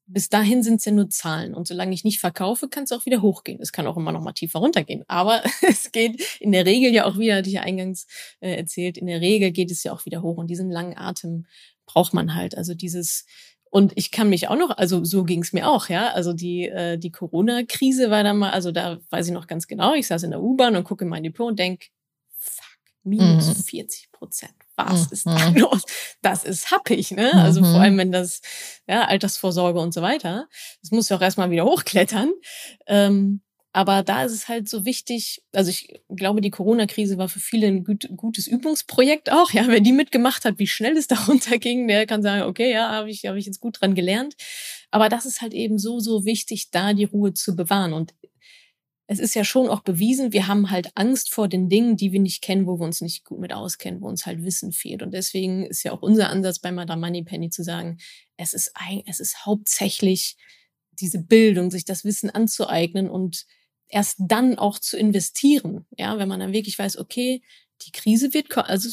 Speaker 2: bis dahin sind es ja nur Zahlen. Und solange ich nicht verkaufe, kann es auch wieder hochgehen. Es kann auch immer noch mal tiefer runtergehen. Aber es geht in der Regel ja auch wieder, hatte ich ja eingangs äh, erzählt, in der Regel geht es ja auch wieder hoch. Und diesen langen Atem braucht man halt. Also dieses, und ich kann mich auch noch, also so ging es mir auch, ja. Also die, äh, die Corona-Krise war da mal, also da weiß ich noch ganz genau, ich saß in der U-Bahn und gucke in mein Depot und denk, fuck, minus mhm. 40 Prozent was ist da mhm. los? Das ist happig, ne? Also vor mhm. allem, wenn das, ja, Altersvorsorge und so weiter. Das muss ja auch erstmal wieder hochklettern. Ähm, aber da ist es halt so wichtig, also ich glaube, die Corona-Krise war für viele ein gut, gutes Übungsprojekt auch. Ja, wer die mitgemacht hat, wie schnell es da runterging, der kann sagen, okay, ja, habe ich, hab ich jetzt gut dran gelernt. Aber das ist halt eben so, so wichtig, da die Ruhe zu bewahren. Und es ist ja schon auch bewiesen, wir haben halt Angst vor den Dingen, die wir nicht kennen, wo wir uns nicht gut mit auskennen, wo uns halt Wissen fehlt. Und deswegen ist ja auch unser Ansatz bei Madame Moneypenny zu sagen, es ist, ein, es ist hauptsächlich diese Bildung, sich das Wissen anzueignen und erst dann auch zu investieren. Ja, wenn man dann wirklich weiß, okay, die Krise wird, kommen, also,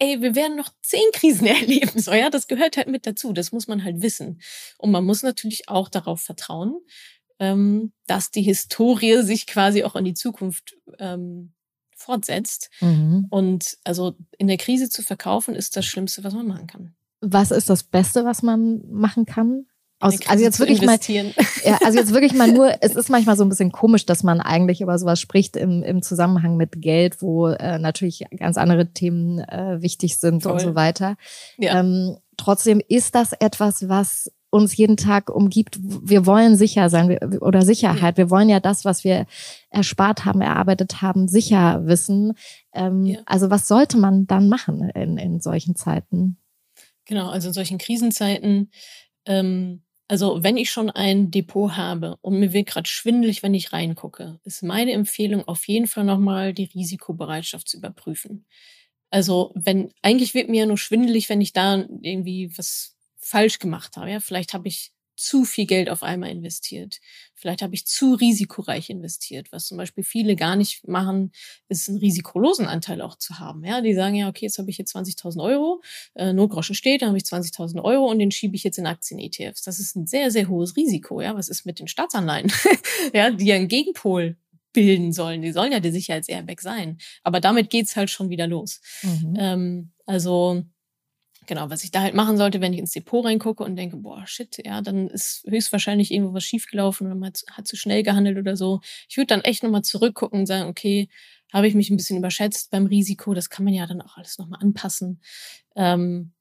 Speaker 2: ey, wir werden noch zehn Krisen erleben. So, ja, das gehört halt mit dazu. Das muss man halt wissen. Und man muss natürlich auch darauf vertrauen, ähm, dass die Historie sich quasi auch in die Zukunft ähm, fortsetzt. Mhm. Und also in der Krise zu verkaufen, ist das Schlimmste, was man machen kann.
Speaker 1: Was ist das Beste, was man machen kann? Aus, also jetzt wirklich mal, ja, also jetzt wirklich mal nur, es ist manchmal so ein bisschen komisch, dass man eigentlich über sowas spricht im, im Zusammenhang mit Geld, wo äh, natürlich ganz andere Themen äh, wichtig sind Voll. und so weiter. Ja. Ähm, trotzdem ist das etwas, was uns jeden Tag umgibt. Wir wollen sicher sein oder Sicherheit. Wir wollen ja das, was wir erspart haben, erarbeitet haben, sicher wissen. Ähm, ja. Also was sollte man dann machen in, in solchen Zeiten?
Speaker 2: Genau, also in solchen Krisenzeiten. Ähm, also wenn ich schon ein Depot habe und mir wird gerade schwindelig, wenn ich reingucke, ist meine Empfehlung auf jeden Fall nochmal die Risikobereitschaft zu überprüfen. Also wenn, eigentlich wird mir ja nur schwindelig, wenn ich da irgendwie was falsch gemacht habe. Ja, vielleicht habe ich zu viel Geld auf einmal investiert. Vielleicht habe ich zu risikoreich investiert. Was zum Beispiel viele gar nicht machen, ist einen risikolosen Anteil auch zu haben. Ja, die sagen ja, okay, jetzt habe ich jetzt 20.000 Euro, äh, Notgroschen steht, dann habe ich 20.000 Euro und den schiebe ich jetzt in Aktien-ETFs. Das ist ein sehr, sehr hohes Risiko. Ja, was ist mit den Staatsanleihen? ja, die ja einen Gegenpol bilden sollen. Die sollen ja der Sicherheitsairbag sein. Aber damit geht's halt schon wieder los. Mhm. Ähm, also genau, was ich da halt machen sollte, wenn ich ins Depot reingucke und denke, boah, shit, ja, dann ist höchstwahrscheinlich irgendwo was schiefgelaufen oder man hat, hat zu schnell gehandelt oder so. Ich würde dann echt nochmal zurückgucken und sagen, okay, habe ich mich ein bisschen überschätzt beim Risiko, das kann man ja dann auch alles nochmal anpassen. Ähm,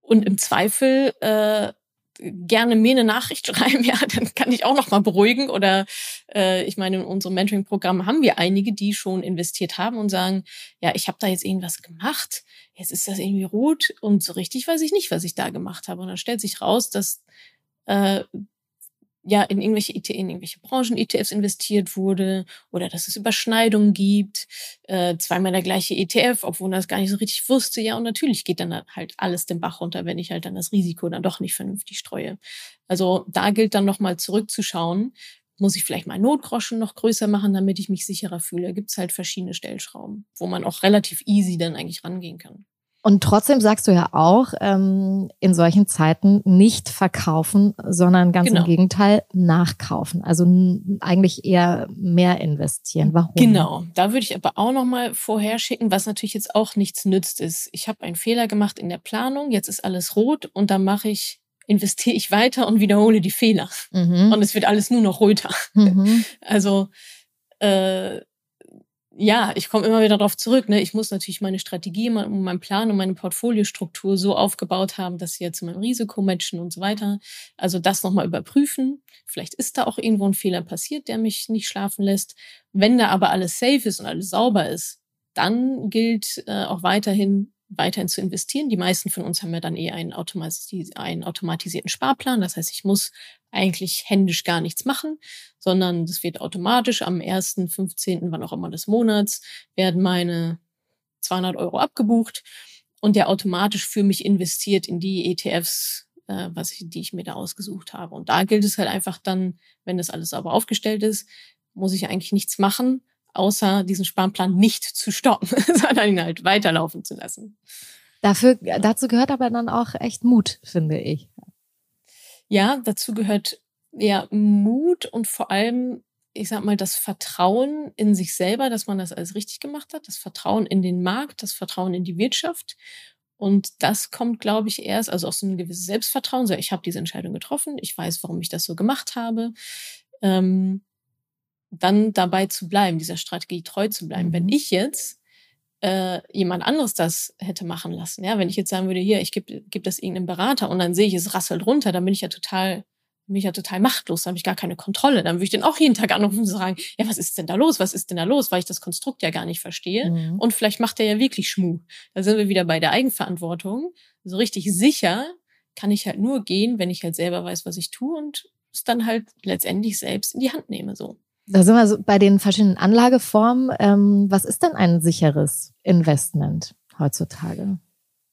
Speaker 2: und im Zweifel äh, gerne mir eine Nachricht schreiben, ja, dann kann ich auch noch mal beruhigen. Oder äh, ich meine, in unserem Mentoring-Programm haben wir einige, die schon investiert haben und sagen, ja, ich habe da jetzt irgendwas gemacht, jetzt ist das irgendwie rot und so richtig weiß ich nicht, was ich da gemacht habe. Und dann stellt sich raus, dass äh, ja in irgendwelche IT, in irgendwelche Branchen-ETFs investiert wurde oder dass es Überschneidungen gibt, äh, zweimal der gleiche ETF, obwohl man das gar nicht so richtig wusste. Ja, und natürlich geht dann halt alles den Bach runter, wenn ich halt dann das Risiko dann doch nicht vernünftig streue. Also da gilt dann nochmal zurückzuschauen, muss ich vielleicht meinen Notgroschen noch größer machen, damit ich mich sicherer fühle. Da gibt's halt verschiedene Stellschrauben, wo man auch relativ easy dann eigentlich rangehen kann.
Speaker 1: Und trotzdem sagst du ja auch, ähm, in solchen Zeiten nicht verkaufen, sondern ganz genau. im Gegenteil nachkaufen. Also eigentlich eher mehr investieren. Warum?
Speaker 2: Genau. Da würde ich aber auch noch mal vorher schicken, was natürlich jetzt auch nichts nützt ist. Ich habe einen Fehler gemacht in der Planung. Jetzt ist alles rot und dann mache ich investiere ich weiter und wiederhole die Fehler. Mhm. Und es wird alles nur noch röter. Mhm. Also äh, ja, ich komme immer wieder darauf zurück. Ne? Ich muss natürlich meine Strategie, mein, mein Plan und meine Portfoliostruktur so aufgebaut haben, dass sie ja zu meinem Risiko matchen und so weiter. Also das nochmal überprüfen. Vielleicht ist da auch irgendwo ein Fehler passiert, der mich nicht schlafen lässt. Wenn da aber alles safe ist und alles sauber ist, dann gilt äh, auch weiterhin weiterhin zu investieren. Die meisten von uns haben ja dann eher einen, automatis einen automatisierten Sparplan. Das heißt, ich muss eigentlich händisch gar nichts machen, sondern das wird automatisch am 1., 15., wann auch immer des Monats, werden meine 200 Euro abgebucht und der automatisch für mich investiert in die ETFs, äh, was ich, die ich mir da ausgesucht habe. Und da gilt es halt einfach dann, wenn das alles aber aufgestellt ist, muss ich eigentlich nichts machen, außer diesen Sparplan nicht zu stoppen, sondern ihn halt weiterlaufen zu lassen.
Speaker 1: Dafür, dazu gehört aber dann auch echt Mut, finde ich.
Speaker 2: Ja, dazu gehört ja Mut und vor allem, ich sag mal, das Vertrauen in sich selber, dass man das alles richtig gemacht hat, das Vertrauen in den Markt, das Vertrauen in die Wirtschaft. Und das kommt, glaube ich, erst, also aus so einem gewissen Selbstvertrauen. So, ich habe diese Entscheidung getroffen, ich weiß, warum ich das so gemacht habe. Ähm, dann dabei zu bleiben, dieser Strategie treu zu bleiben. Mhm. Wenn ich jetzt äh, jemand anderes das hätte machen lassen, ja, wenn ich jetzt sagen würde, hier, ich gebe geb das irgendeinem Berater und dann sehe ich, es rasselt runter, dann bin ich ja total bin ich ja total machtlos, dann habe ich gar keine Kontrolle. Dann würde ich den auch jeden Tag anrufen und sagen, ja, was ist denn da los? Was ist denn da los? Weil ich das Konstrukt ja gar nicht verstehe. Mhm. Und vielleicht macht er ja wirklich Schmuh. Da sind wir wieder bei der Eigenverantwortung. So richtig sicher kann ich halt nur gehen, wenn ich halt selber weiß, was ich tue und es dann halt letztendlich selbst in die Hand nehme, so.
Speaker 1: Da sind wir so bei den verschiedenen Anlageformen. Ähm, was ist denn ein sicheres Investment heutzutage?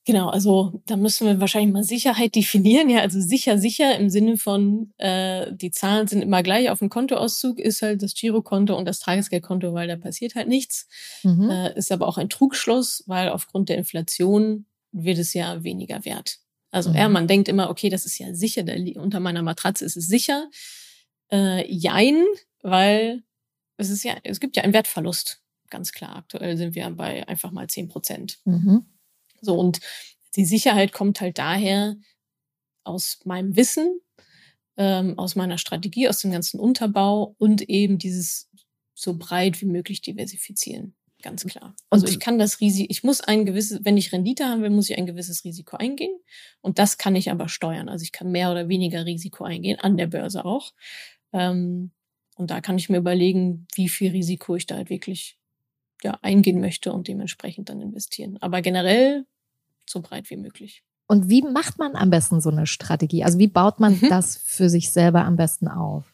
Speaker 2: Genau, also da müssen wir wahrscheinlich mal Sicherheit definieren. Ja, also sicher, sicher im Sinne von äh, die Zahlen sind immer gleich. Auf dem Kontoauszug ist halt das Girokonto und das Tagesgeldkonto, weil da passiert halt nichts. Mhm. Äh, ist aber auch ein Trugschluss, weil aufgrund der Inflation wird es ja weniger wert. Also mhm. ja, man denkt immer, okay, das ist ja sicher, unter meiner Matratze ist es sicher. Äh, jein, weil es ist ja, es gibt ja einen Wertverlust, ganz klar. Aktuell sind wir bei einfach mal zehn Prozent. Mhm. So, und die Sicherheit kommt halt daher aus meinem Wissen, ähm, aus meiner Strategie, aus dem ganzen Unterbau und eben dieses so breit wie möglich diversifizieren. Ganz klar. Also ich kann das Risiko, ich muss ein gewisses, wenn ich Rendite haben will, muss ich ein gewisses Risiko eingehen. Und das kann ich aber steuern. Also ich kann mehr oder weniger Risiko eingehen, an der Börse auch. Ähm, und da kann ich mir überlegen, wie viel Risiko ich da halt wirklich ja, eingehen möchte und dementsprechend dann investieren. Aber generell so breit wie möglich.
Speaker 1: Und wie macht man am besten so eine Strategie? Also wie baut man mhm. das für sich selber am besten auf?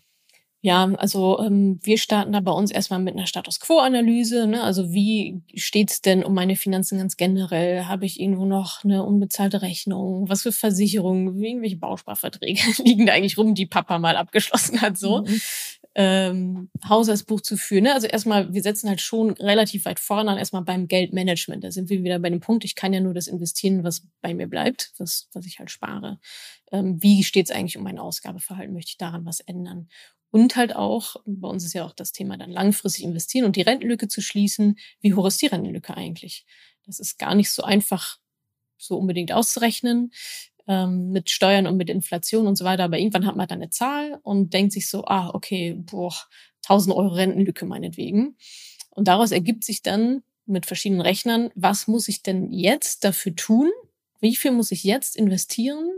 Speaker 2: Ja, also ähm, wir starten da bei uns erstmal mit einer Status Quo-Analyse. Ne? Also wie steht's denn um meine Finanzen ganz generell? Habe ich irgendwo noch eine unbezahlte Rechnung? Was für Versicherungen, irgendwelche Bausparverträge liegen da eigentlich rum, die Papa mal abgeschlossen hat? So. Mhm ähm, Haushaltsbuch zu führen. Ne? Also erstmal, wir setzen halt schon relativ weit vorne an, erstmal beim Geldmanagement. Da sind wir wieder bei dem Punkt, ich kann ja nur das investieren, was bei mir bleibt, was, was ich halt spare. Ähm, wie steht es eigentlich um mein Ausgabeverhalten? Möchte ich daran was ändern? Und halt auch, bei uns ist ja auch das Thema dann langfristig investieren und die Rentenlücke zu schließen. Wie hoch ist die Rentenlücke eigentlich? Das ist gar nicht so einfach so unbedingt auszurechnen ähm, mit Steuern und mit Inflation und so weiter. Aber irgendwann hat man dann eine Zahl und denkt sich so, ah, okay, boah, 1000 Euro Rentenlücke meinetwegen. Und daraus ergibt sich dann mit verschiedenen Rechnern, was muss ich denn jetzt dafür tun? Wie viel muss ich jetzt investieren,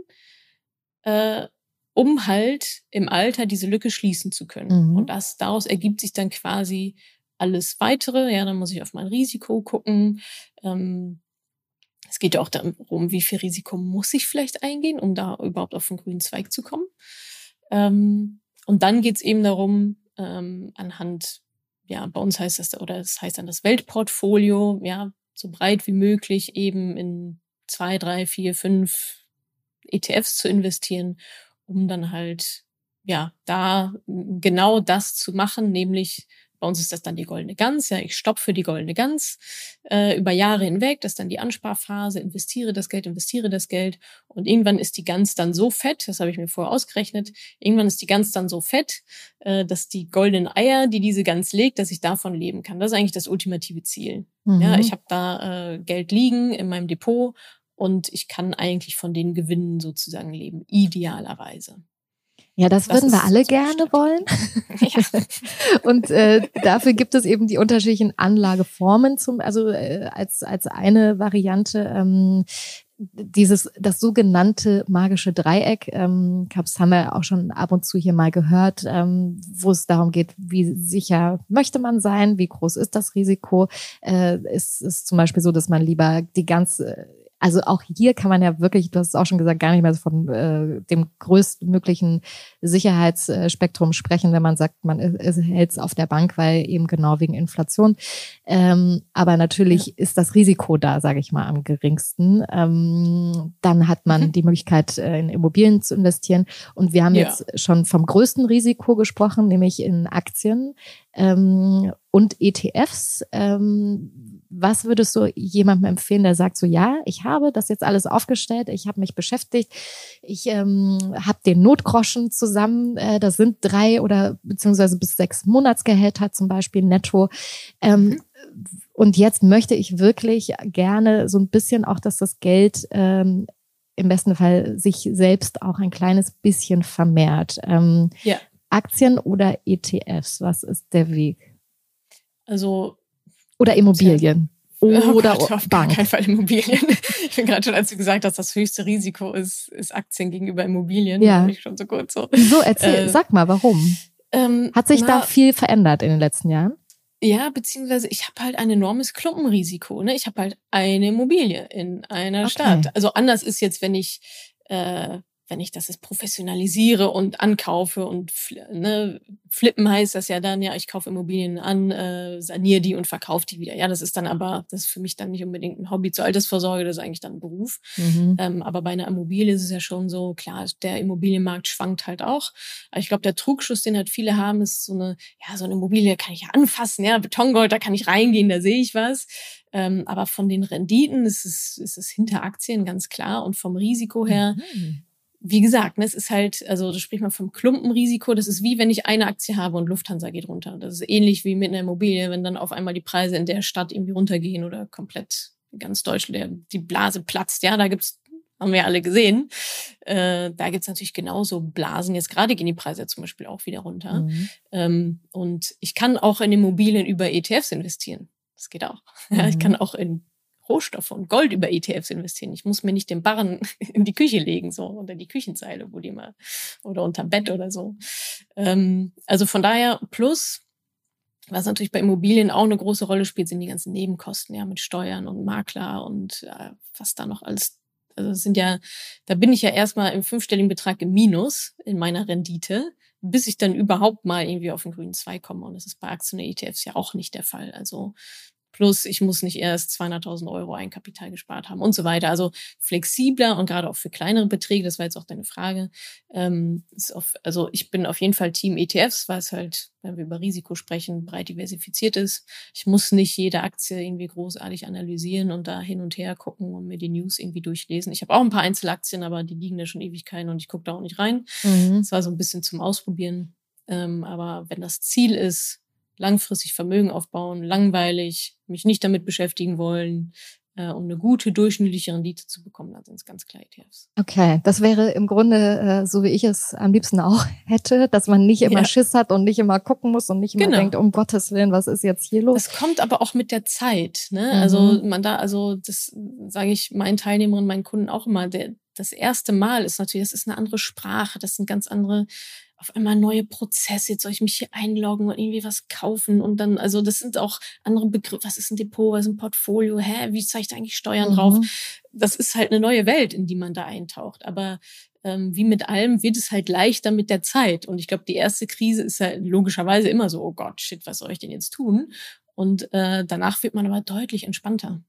Speaker 2: äh, um halt im Alter diese Lücke schließen zu können? Mhm. Und das, daraus ergibt sich dann quasi alles weitere. Ja, dann muss ich auf mein Risiko gucken. Ähm, es geht ja auch darum, wie viel Risiko muss ich vielleicht eingehen, um da überhaupt auf den grünen Zweig zu kommen. Ähm, und dann geht es eben darum, ähm, anhand, ja, bei uns heißt das, oder es das heißt dann das Weltportfolio, ja, so breit wie möglich eben in zwei, drei, vier, fünf ETFs zu investieren, um dann halt, ja, da genau das zu machen, nämlich bei uns ist das dann die goldene Gans. Ja, ich stopfe die goldene Gans äh, über Jahre hinweg. Das ist dann die Ansparphase. Investiere das Geld, investiere das Geld. Und irgendwann ist die Gans dann so fett, das habe ich mir vorher ausgerechnet, irgendwann ist die Gans dann so fett, äh, dass die goldenen Eier, die diese Gans legt, dass ich davon leben kann. Das ist eigentlich das ultimative Ziel. Mhm. Ja, ich habe da äh, Geld liegen in meinem Depot und ich kann eigentlich von den Gewinnen sozusagen leben, idealerweise.
Speaker 1: Ja, das, das würden wir alle gerne stark. wollen. Ja. und äh, dafür gibt es eben die unterschiedlichen Anlageformen zum, also äh, als als eine Variante. Ähm, dieses das sogenannte magische Dreieck, ähm, das haben wir auch schon ab und zu hier mal gehört, ähm, wo es darum geht, wie sicher möchte man sein, wie groß ist das Risiko. Äh, ist es zum Beispiel so, dass man lieber die ganze also auch hier kann man ja wirklich, du hast es auch schon gesagt, gar nicht mehr von äh, dem größtmöglichen Sicherheitsspektrum sprechen, wenn man sagt, man hält es auf der Bank, weil eben genau wegen Inflation. Ähm, aber natürlich ja. ist das Risiko da, sage ich mal, am geringsten. Ähm, dann hat man mhm. die Möglichkeit, äh, in Immobilien zu investieren. Und wir haben ja. jetzt schon vom größten Risiko gesprochen, nämlich in Aktien ähm, und ETFs. Ähm, was würdest du jemandem empfehlen, der sagt so, ja, ich habe das jetzt alles aufgestellt, ich habe mich beschäftigt, ich ähm, habe den Notgroschen zusammen, äh, das sind drei oder beziehungsweise bis sechs Monatsgehälter zum Beispiel netto. Ähm, mhm. Und jetzt möchte ich wirklich gerne so ein bisschen auch, dass das Geld ähm, im besten Fall sich selbst auch ein kleines bisschen vermehrt. Ähm, ja. Aktien oder ETFs, was ist der Weg?
Speaker 2: Also
Speaker 1: oder Immobilien.
Speaker 2: Oh oder Gott, auf Bank. keinen Fall Immobilien. Ich bin gerade schon, als du gesagt hast, das höchste Risiko ist, ist Aktien gegenüber Immobilien.
Speaker 1: Ja.
Speaker 2: Ich schon so kurz so.
Speaker 1: So, erzähl, äh, sag mal, warum? Ähm, Hat sich na, da viel verändert in den letzten Jahren?
Speaker 2: Ja, beziehungsweise ich habe halt ein enormes Klumpenrisiko. Ne? Ich habe halt eine Immobilie in einer okay. Stadt. Also anders ist jetzt, wenn ich äh, wenn ich das jetzt professionalisiere und ankaufe und ne, flippen heißt das ja dann, ja, ich kaufe Immobilien an, äh, saniere die und verkaufe die wieder. Ja, das ist dann aber, das ist für mich dann nicht unbedingt ein Hobby zur Altersvorsorge, das ist eigentlich dann ein Beruf. Mhm. Ähm, aber bei einer Immobilie ist es ja schon so, klar, der Immobilienmarkt schwankt halt auch. Aber ich glaube, der Trugschuss, den halt viele haben, ist so eine, ja, so eine Immobilie kann ich ja anfassen, ja, Betongold, da kann ich reingehen, da sehe ich was. Ähm, aber von den Renditen ist es, ist es hinter Aktien ganz klar und vom Risiko her mhm wie gesagt, ne, es ist halt, also da spricht man vom Klumpenrisiko. Das ist wie wenn ich eine Aktie habe und Lufthansa geht runter. Das ist ähnlich wie mit einer Immobilie, wenn dann auf einmal die Preise in der Stadt irgendwie runtergehen oder komplett ganz Deutschland die Blase platzt. Ja, da gibt's, haben wir alle gesehen. Äh, da gibt's natürlich genauso Blasen. Jetzt gerade gehen die Preise zum Beispiel auch wieder runter. Mhm. Ähm, und ich kann auch in Immobilien über ETFs investieren. Das geht auch. Mhm. Ja, ich kann auch in Rohstoffe und Gold über ETFs investieren. Ich muss mir nicht den Barren in die Küche legen, so unter die Küchenzeile, wo die mal oder unterm Bett oder so. Ähm, also von daher plus was natürlich bei Immobilien auch eine große Rolle spielt, sind die ganzen Nebenkosten, ja, mit Steuern und Makler und äh, was da noch alles. Also sind ja, da bin ich ja erstmal im fünfstelligen Betrag im Minus in meiner Rendite, bis ich dann überhaupt mal irgendwie auf den grünen Zweig komme. Und das ist bei Aktien und ETFs ja auch nicht der Fall. Also Plus, ich muss nicht erst 200.000 Euro Eigenkapital gespart haben und so weiter. Also flexibler und gerade auch für kleinere Beträge, das war jetzt auch deine Frage. Ähm, auf, also ich bin auf jeden Fall Team ETFs, weil es halt, wenn wir über Risiko sprechen, breit diversifiziert ist. Ich muss nicht jede Aktie irgendwie großartig analysieren und da hin und her gucken und mir die News irgendwie durchlesen. Ich habe auch ein paar Einzelaktien, aber die liegen da schon Ewigkeiten und ich gucke da auch nicht rein. Mhm. Das war so ein bisschen zum Ausprobieren. Ähm, aber wenn das Ziel ist, langfristig Vermögen aufbauen, langweilig, mich nicht damit beschäftigen wollen, äh, um eine gute durchschnittliche Rendite zu bekommen, dann sind es ganz klar ETFs.
Speaker 1: Okay, das wäre im Grunde äh, so, wie ich es am liebsten auch hätte, dass man nicht immer ja. Schiss hat und nicht immer gucken muss und nicht immer genau. denkt, um Gottes Willen, was ist jetzt hier los?
Speaker 2: Das kommt aber auch mit der Zeit. Ne? Mhm. Also man da, also das sage ich meinen Teilnehmerinnen, meinen Kunden auch immer. Der, das erste Mal ist natürlich, das ist eine andere Sprache, das sind ganz andere auf einmal neue Prozesse, jetzt soll ich mich hier einloggen und irgendwie was kaufen und dann, also das sind auch andere Begriffe, was ist ein Depot, was ist ein Portfolio, hä, wie zeige ich da eigentlich Steuern mhm. drauf? Das ist halt eine neue Welt, in die man da eintaucht. Aber ähm, wie mit allem wird es halt leichter mit der Zeit. Und ich glaube, die erste Krise ist halt logischerweise immer so, oh Gott, shit, was soll ich denn jetzt tun? Und äh, danach wird man aber deutlich entspannter.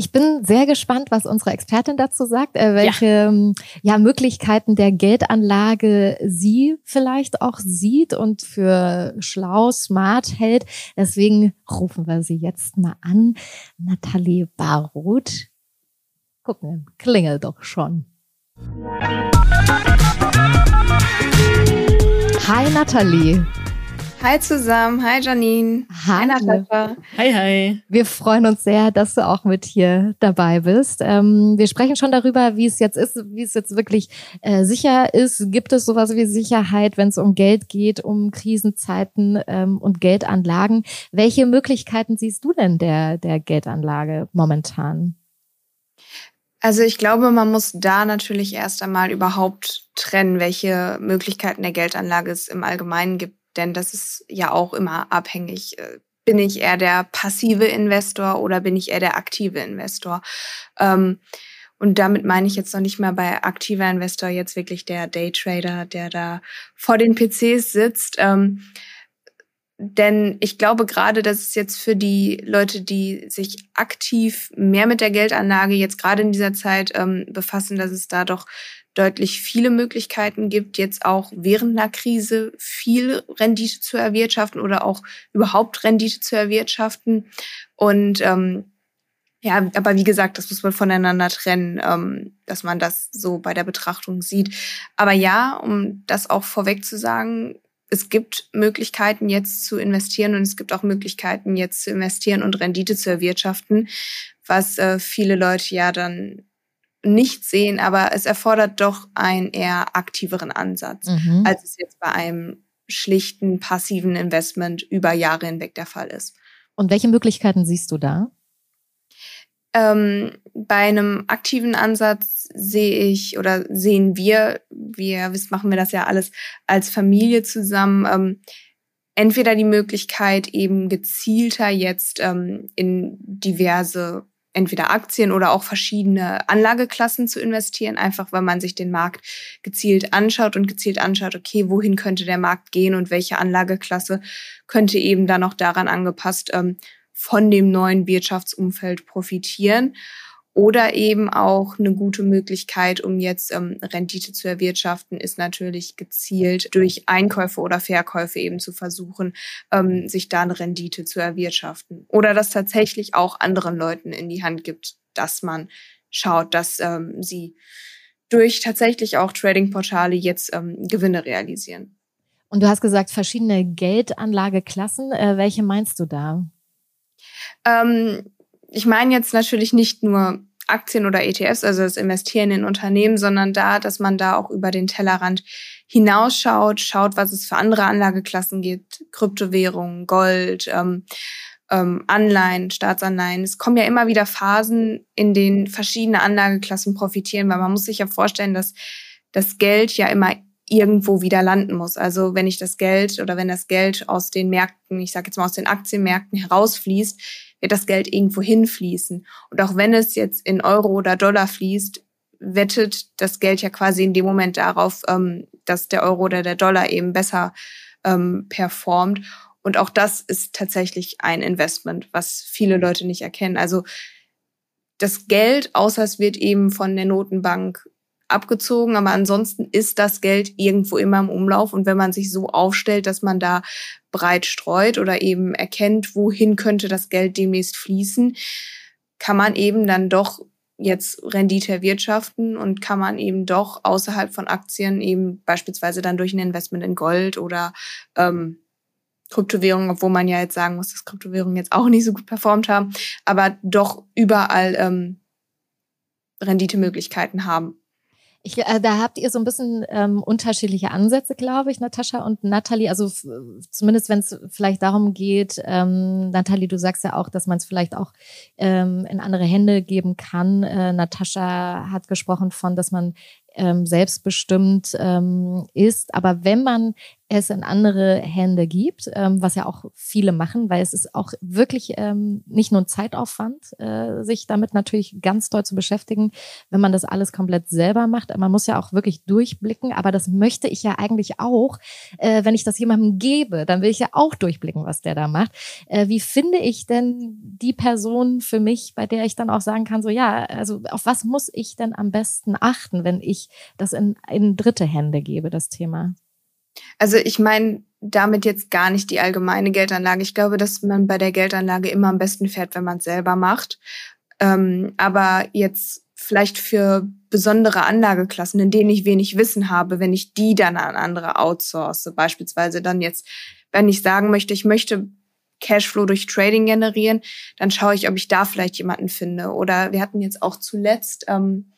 Speaker 1: Ich bin sehr gespannt, was unsere Expertin dazu sagt, äh, welche ja. Ähm, ja. Möglichkeiten der Geldanlage sie vielleicht auch sieht und für schlau, smart hält. Deswegen rufen wir sie jetzt mal an. Nathalie Baruth. Gucken, klingelt doch schon. Hi Nathalie.
Speaker 4: Hi zusammen, hi Janine.
Speaker 1: Hi Natascha.
Speaker 2: Hi, hi.
Speaker 1: Wir freuen uns sehr, dass du auch mit hier dabei bist. Ähm, wir sprechen schon darüber, wie es jetzt ist, wie es jetzt wirklich äh, sicher ist. Gibt es sowas wie Sicherheit, wenn es um Geld geht, um Krisenzeiten ähm, und Geldanlagen? Welche Möglichkeiten siehst du denn der, der Geldanlage momentan?
Speaker 4: Also ich glaube, man muss da natürlich erst einmal überhaupt trennen, welche Möglichkeiten der Geldanlage es im Allgemeinen gibt denn das ist ja auch immer abhängig. Äh, bin ich eher der passive Investor oder bin ich eher der aktive Investor? Ähm, und damit meine ich jetzt noch nicht mal bei aktiver Investor jetzt wirklich der Daytrader, der da vor den PCs sitzt. Ähm, denn ich glaube gerade, dass es jetzt für die Leute, die sich aktiv mehr mit der Geldanlage jetzt gerade in dieser Zeit ähm, befassen, dass es da doch deutlich viele Möglichkeiten gibt, jetzt auch während einer Krise viel Rendite zu erwirtschaften oder auch überhaupt Rendite zu erwirtschaften. Und ähm, ja, aber wie gesagt, das muss man voneinander trennen, ähm, dass man das so bei der Betrachtung sieht. Aber ja, um das auch vorweg zu sagen, es gibt Möglichkeiten jetzt zu investieren und es gibt auch Möglichkeiten jetzt zu investieren und Rendite zu erwirtschaften, was äh, viele Leute ja dann nicht sehen, aber es erfordert doch einen eher aktiveren Ansatz, mhm. als es jetzt bei einem schlichten passiven Investment über Jahre hinweg der Fall ist.
Speaker 1: Und welche Möglichkeiten siehst du da?
Speaker 4: Ähm, bei einem aktiven Ansatz sehe ich oder sehen wir, wie ihr wisst, machen wir das ja alles als Familie zusammen. Ähm, entweder die Möglichkeit, eben gezielter jetzt ähm, in diverse entweder Aktien oder auch verschiedene Anlageklassen zu investieren, einfach weil man sich den Markt gezielt anschaut und gezielt anschaut, okay, wohin könnte der Markt gehen und welche Anlageklasse könnte eben dann auch daran angepasst ähm, von dem neuen Wirtschaftsumfeld profitieren oder eben auch eine gute Möglichkeit, um jetzt ähm, Rendite zu erwirtschaften, ist natürlich gezielt durch Einkäufe oder Verkäufe eben zu versuchen, ähm, sich da eine Rendite zu erwirtschaften. Oder das tatsächlich auch anderen Leuten in die Hand gibt, dass man schaut, dass ähm, sie durch tatsächlich auch Trading-Portale jetzt ähm, Gewinne realisieren.
Speaker 1: Und du hast gesagt, verschiedene Geldanlageklassen. Äh, welche meinst du da?
Speaker 4: Ähm, ich meine jetzt natürlich nicht nur Aktien oder ETFs, also das Investieren in Unternehmen, sondern da, dass man da auch über den Tellerrand hinausschaut, schaut, was es für andere Anlageklassen gibt, Kryptowährungen, Gold, ähm, ähm, Anleihen, Staatsanleihen. Es kommen ja immer wieder Phasen, in denen verschiedene Anlageklassen profitieren, weil man muss sich ja vorstellen, dass das Geld ja immer irgendwo wieder landen muss. Also wenn ich das Geld oder wenn das Geld aus den Märkten, ich sage jetzt mal aus den Aktienmärkten herausfließt, wird das Geld irgendwo hinfließen. Und auch wenn es jetzt in Euro oder Dollar fließt, wettet das Geld ja quasi in dem Moment darauf, ähm, dass der Euro oder der Dollar eben besser ähm, performt. Und auch das ist tatsächlich ein Investment, was viele Leute nicht erkennen. Also das Geld, außer es wird eben von der Notenbank abgezogen, aber ansonsten ist das Geld irgendwo immer im Umlauf. Und wenn man sich so aufstellt, dass man da breit streut oder eben erkennt, wohin könnte das Geld demnächst fließen, kann man eben dann doch jetzt Rendite erwirtschaften und kann man eben doch außerhalb von Aktien eben beispielsweise dann durch ein Investment in Gold oder ähm, Kryptowährungen, obwohl man ja jetzt sagen muss, dass Kryptowährungen jetzt auch nicht so gut performt haben, aber doch überall ähm, Renditemöglichkeiten haben.
Speaker 1: Ich, äh, da habt ihr so ein bisschen ähm, unterschiedliche Ansätze, glaube ich, Natascha und Nathalie. Also zumindest wenn es vielleicht darum geht, ähm, Nathalie, du sagst ja auch, dass man es vielleicht auch ähm, in andere Hände geben kann. Äh, Natascha hat gesprochen von, dass man ähm, selbstbestimmt ähm, ist. Aber wenn man es in andere Hände gibt, ähm, was ja auch viele machen, weil es ist auch wirklich ähm, nicht nur ein Zeitaufwand, äh, sich damit natürlich ganz doll zu beschäftigen, wenn man das alles komplett selber macht. Man muss ja auch wirklich durchblicken, aber das möchte ich ja eigentlich auch, äh, wenn ich das jemandem gebe, dann will ich ja auch durchblicken, was der da macht. Äh, wie finde ich denn die Person für mich, bei der ich dann auch sagen kann, so ja, also auf was muss ich denn am besten achten, wenn ich das in, in dritte Hände gebe, das Thema?
Speaker 4: Also ich meine damit jetzt gar nicht die allgemeine Geldanlage. Ich glaube, dass man bei der Geldanlage immer am besten fährt, wenn man es selber macht. Ähm, aber jetzt vielleicht für besondere Anlageklassen, in denen ich wenig Wissen habe, wenn ich die dann an andere outsource, beispielsweise dann jetzt, wenn ich sagen möchte, ich möchte Cashflow durch Trading generieren, dann schaue ich, ob ich da vielleicht jemanden finde. Oder wir hatten jetzt auch zuletzt ähm,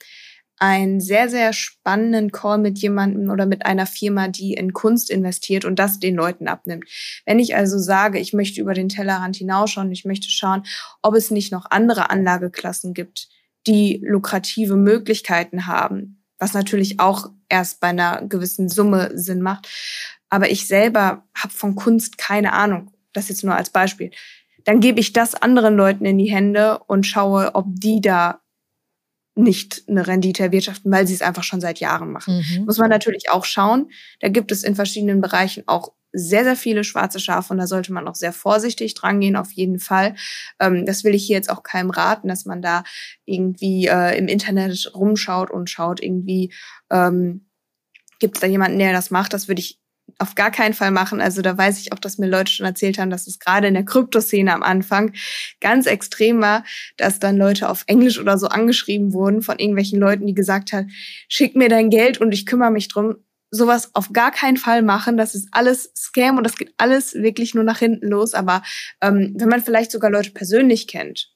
Speaker 4: einen sehr, sehr spannenden Call mit jemandem oder mit einer Firma, die in Kunst investiert und das den Leuten abnimmt. Wenn ich also sage, ich möchte über den Tellerrand hinausschauen, ich möchte schauen, ob es nicht noch andere Anlageklassen gibt, die lukrative Möglichkeiten haben, was natürlich auch erst bei einer gewissen Summe Sinn macht. Aber ich selber habe von Kunst keine Ahnung. Das jetzt nur als Beispiel. Dann gebe ich das anderen Leuten in die Hände und schaue, ob die da nicht eine Rendite erwirtschaften, weil sie es einfach schon seit Jahren machen. Mhm. Muss man natürlich auch schauen. Da gibt es in verschiedenen Bereichen auch sehr, sehr viele schwarze Schafe und da sollte man auch sehr vorsichtig dran gehen, auf jeden Fall. Ähm, das will ich hier jetzt auch keinem raten, dass man da irgendwie äh, im Internet rumschaut und schaut, irgendwie ähm, gibt es da jemanden, der das macht. Das würde ich auf gar keinen Fall machen. Also da weiß ich auch, dass mir Leute schon erzählt haben, dass es gerade in der Kryptoszene am Anfang ganz extrem war, dass dann Leute auf Englisch oder so angeschrieben wurden von irgendwelchen Leuten, die gesagt haben, schick mir dein Geld und ich kümmere mich drum. Sowas auf gar keinen Fall machen. Das ist alles Scam und das geht alles wirklich nur nach hinten los. Aber ähm, wenn man vielleicht sogar Leute persönlich kennt,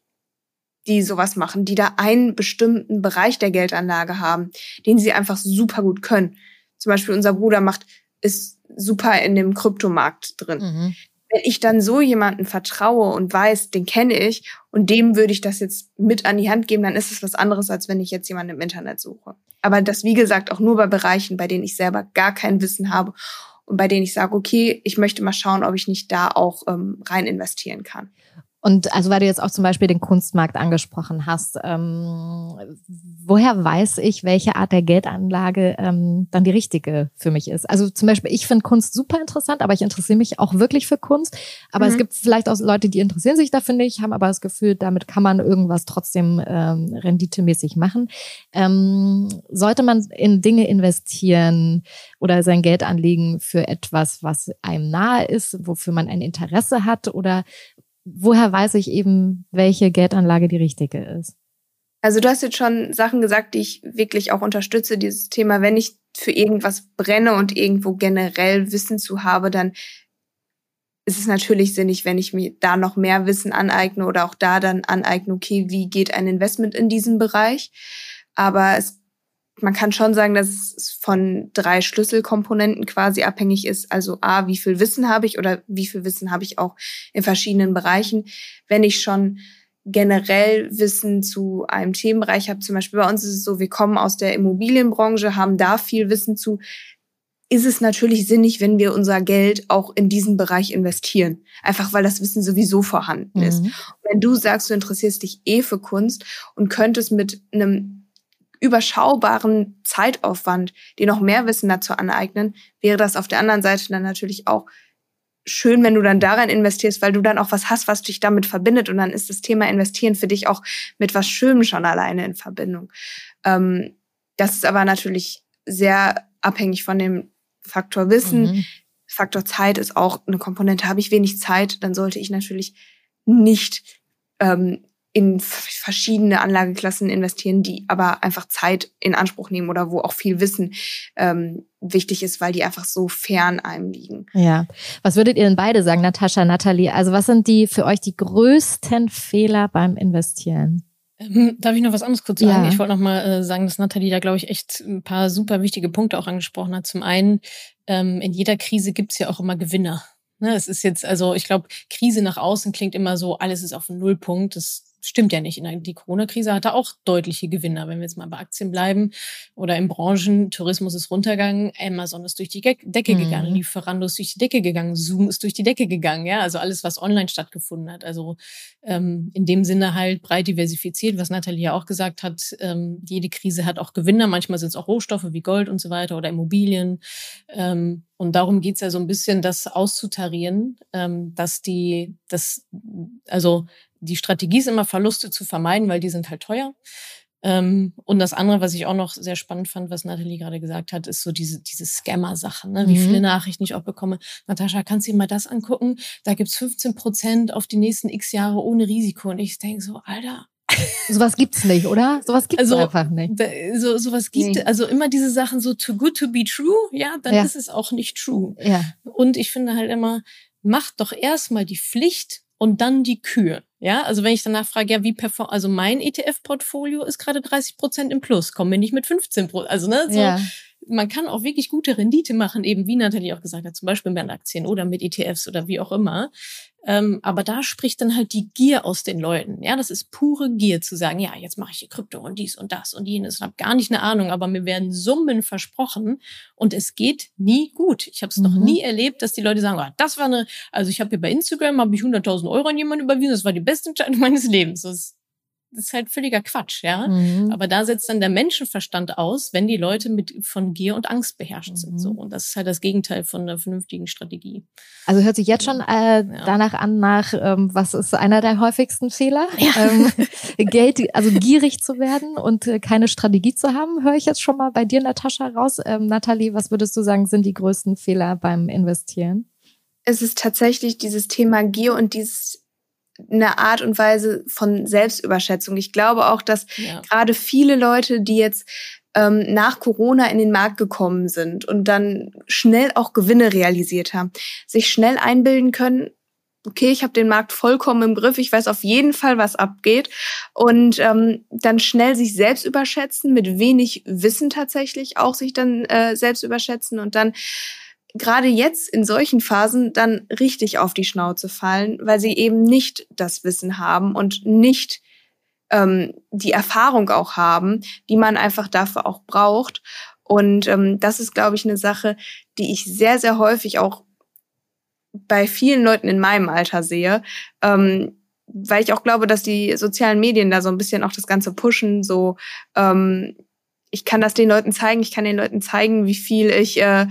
Speaker 4: die sowas machen, die da einen bestimmten Bereich der Geldanlage haben, den sie einfach super gut können. Zum Beispiel unser Bruder macht ist super in dem Kryptomarkt drin. Mhm. Wenn ich dann so jemanden vertraue und weiß, den kenne ich und dem würde ich das jetzt mit an die Hand geben, dann ist es was anderes, als wenn ich jetzt jemanden im Internet suche. Aber das, wie gesagt, auch nur bei Bereichen, bei denen ich selber gar kein Wissen habe und bei denen ich sage, okay, ich möchte mal schauen, ob ich nicht da auch ähm, rein investieren kann.
Speaker 1: Und also weil du jetzt auch zum Beispiel den Kunstmarkt angesprochen hast, ähm, woher weiß ich, welche Art der Geldanlage ähm, dann die richtige für mich ist? Also zum Beispiel, ich finde Kunst super interessant, aber ich interessiere mich auch wirklich für Kunst. Aber mhm. es gibt vielleicht auch Leute, die interessieren sich dafür nicht, haben aber das Gefühl, damit kann man irgendwas trotzdem ähm, renditemäßig machen. Ähm, sollte man in Dinge investieren oder sein Geld anlegen für etwas, was einem nahe ist, wofür man ein Interesse hat oder woher weiß ich eben, welche Geldanlage die richtige ist?
Speaker 4: Also du hast jetzt schon Sachen gesagt, die ich wirklich auch unterstütze, dieses Thema, wenn ich für irgendwas brenne und irgendwo generell Wissen zu habe, dann ist es natürlich sinnig, wenn ich mir da noch mehr Wissen aneigne oder auch da dann aneigne, okay, wie geht ein Investment in diesem Bereich? Aber es man kann schon sagen, dass es von drei Schlüsselkomponenten quasi abhängig ist. Also A, wie viel Wissen habe ich oder wie viel Wissen habe ich auch in verschiedenen Bereichen. Wenn ich schon generell Wissen zu einem Themenbereich habe, zum Beispiel bei uns ist es so, wir kommen aus der Immobilienbranche, haben da viel Wissen zu, ist es natürlich sinnig, wenn wir unser Geld auch in diesen Bereich investieren. Einfach weil das Wissen sowieso vorhanden ist. Mhm. wenn du sagst, du interessierst dich eh für Kunst und könntest mit einem überschaubaren Zeitaufwand, dir noch mehr Wissen dazu aneignen, wäre das auf der anderen Seite dann natürlich auch schön, wenn du dann daran investierst, weil du dann auch was hast, was dich damit verbindet. Und dann ist das Thema Investieren für dich auch mit was Schönem schon alleine in Verbindung. Ähm, das ist aber natürlich sehr abhängig von dem Faktor Wissen. Mhm. Faktor Zeit ist auch eine Komponente. Habe ich wenig Zeit, dann sollte ich natürlich nicht ähm, in verschiedene Anlageklassen investieren, die aber einfach Zeit in Anspruch nehmen oder wo auch viel Wissen ähm, wichtig ist, weil die einfach so fern einem liegen.
Speaker 1: Ja. Was würdet ihr denn beide sagen, Natascha, Nathalie? Also was sind die für euch die größten Fehler beim Investieren?
Speaker 2: Ähm, darf ich noch was anderes kurz sagen? Ja. Ich wollte noch mal äh, sagen, dass Nathalie da, glaube ich, echt ein paar super wichtige Punkte auch angesprochen hat. Zum einen, ähm, in jeder Krise gibt's ja auch immer Gewinner. Ne, es ist jetzt, also ich glaube, Krise nach außen klingt immer so, alles ist auf dem Nullpunkt. Das stimmt ja nicht. Die Corona-Krise hatte auch deutliche Gewinner. Wenn wir jetzt mal bei Aktien bleiben oder in Branchen, Tourismus ist runtergegangen, Amazon ist durch die Decke mhm. gegangen, Lieferando ist durch die Decke gegangen, Zoom ist durch die Decke gegangen, ja, also alles, was online stattgefunden hat. Also ähm, in dem Sinne halt breit diversifiziert, was Nathalie ja auch gesagt hat, ähm, jede Krise hat auch Gewinner, manchmal sind es auch Rohstoffe wie Gold und so weiter oder Immobilien. Ähm, und darum geht's ja so ein bisschen, das auszutarieren, ähm, dass die, das, also die Strategie ist immer, Verluste zu vermeiden, weil die sind halt teuer. Ähm, und das andere, was ich auch noch sehr spannend fand, was Nathalie gerade gesagt hat, ist so diese, diese Scammer-Sachen, ne? wie mhm. viele Nachrichten ich auch bekomme. Natascha, kannst du dir mal das angucken? Da gibt's 15 Prozent auf die nächsten x Jahre ohne Risiko. Und ich denke so, Alter,
Speaker 1: Sowas gibt's nicht, oder? Sowas gibt's
Speaker 2: also,
Speaker 1: einfach nicht.
Speaker 2: Da, so sowas gibt, nee. also immer diese Sachen so too good to be true, ja, dann ja. ist es auch nicht true.
Speaker 1: Ja.
Speaker 2: Und ich finde halt immer, macht doch erstmal die Pflicht und dann die Kühe. Ja, also wenn ich danach frage, ja, wie perform, also mein ETF-Portfolio ist gerade 30 Prozent im Plus, kommen wir nicht mit 15 Prozent. Also, ne, so, ja. man kann auch wirklich gute Rendite machen, eben wie Nathalie auch gesagt hat, zum Beispiel mit Aktien oder mit ETFs oder wie auch immer. Ähm, aber da spricht dann halt die Gier aus den Leuten. Ja, das ist pure Gier zu sagen, ja, jetzt mache ich hier Krypto und dies und das und jenes und habe gar nicht eine Ahnung, aber mir werden Summen versprochen und es geht nie gut. Ich habe es mhm. noch nie erlebt, dass die Leute sagen, oh, das war eine, also ich habe hier bei Instagram habe ich 100.000 Euro an jemanden überwiesen, das war die beste Entscheidung meines Lebens. Das das ist halt völliger Quatsch, ja. Mhm. Aber da setzt dann der Menschenverstand aus, wenn die Leute mit von Gier und Angst beherrscht mhm. sind. So und das ist halt das Gegenteil von einer vernünftigen Strategie.
Speaker 1: Also hört sich jetzt schon äh, ja. danach an nach, ähm, was ist einer der häufigsten Fehler? Ja. Ähm, Geld, also gierig zu werden und äh, keine Strategie zu haben, höre ich jetzt schon mal bei dir, Natascha, raus. Ähm, Nathalie, was würdest du sagen, sind die größten Fehler beim Investieren?
Speaker 4: Es ist tatsächlich dieses Thema Gier und dieses eine Art und Weise von Selbstüberschätzung. Ich glaube auch, dass ja. gerade viele Leute, die jetzt ähm, nach Corona in den Markt gekommen sind und dann schnell auch Gewinne realisiert haben, sich schnell einbilden können, okay, ich habe den Markt vollkommen im Griff, ich weiß auf jeden Fall, was abgeht und ähm, dann schnell sich selbst überschätzen, mit wenig Wissen tatsächlich auch sich dann äh, selbst überschätzen und dann gerade jetzt in solchen Phasen dann richtig auf die Schnauze fallen, weil sie eben nicht das Wissen haben und nicht ähm, die Erfahrung auch haben, die man einfach dafür auch braucht. Und ähm, das ist, glaube ich, eine Sache, die ich sehr, sehr häufig auch bei vielen Leuten in meinem Alter sehe. Ähm, weil ich auch glaube, dass die sozialen Medien da so ein bisschen auch das Ganze pushen, so ähm, ich kann das den Leuten zeigen, ich kann den Leuten zeigen, wie viel ich äh,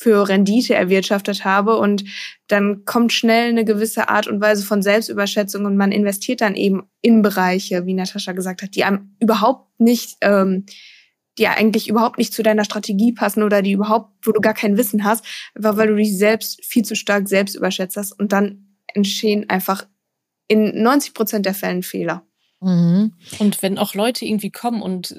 Speaker 4: für Rendite erwirtschaftet habe. Und dann kommt schnell eine gewisse Art und Weise von Selbstüberschätzung und man investiert dann eben in Bereiche, wie Natascha gesagt hat, die einem überhaupt nicht, ähm, die eigentlich überhaupt nicht zu deiner Strategie passen oder die überhaupt, wo du gar kein Wissen hast, einfach weil du dich selbst viel zu stark selbst überschätzt hast und dann entstehen einfach in 90 Prozent der Fällen Fehler.
Speaker 2: Mhm. Und wenn auch Leute irgendwie kommen und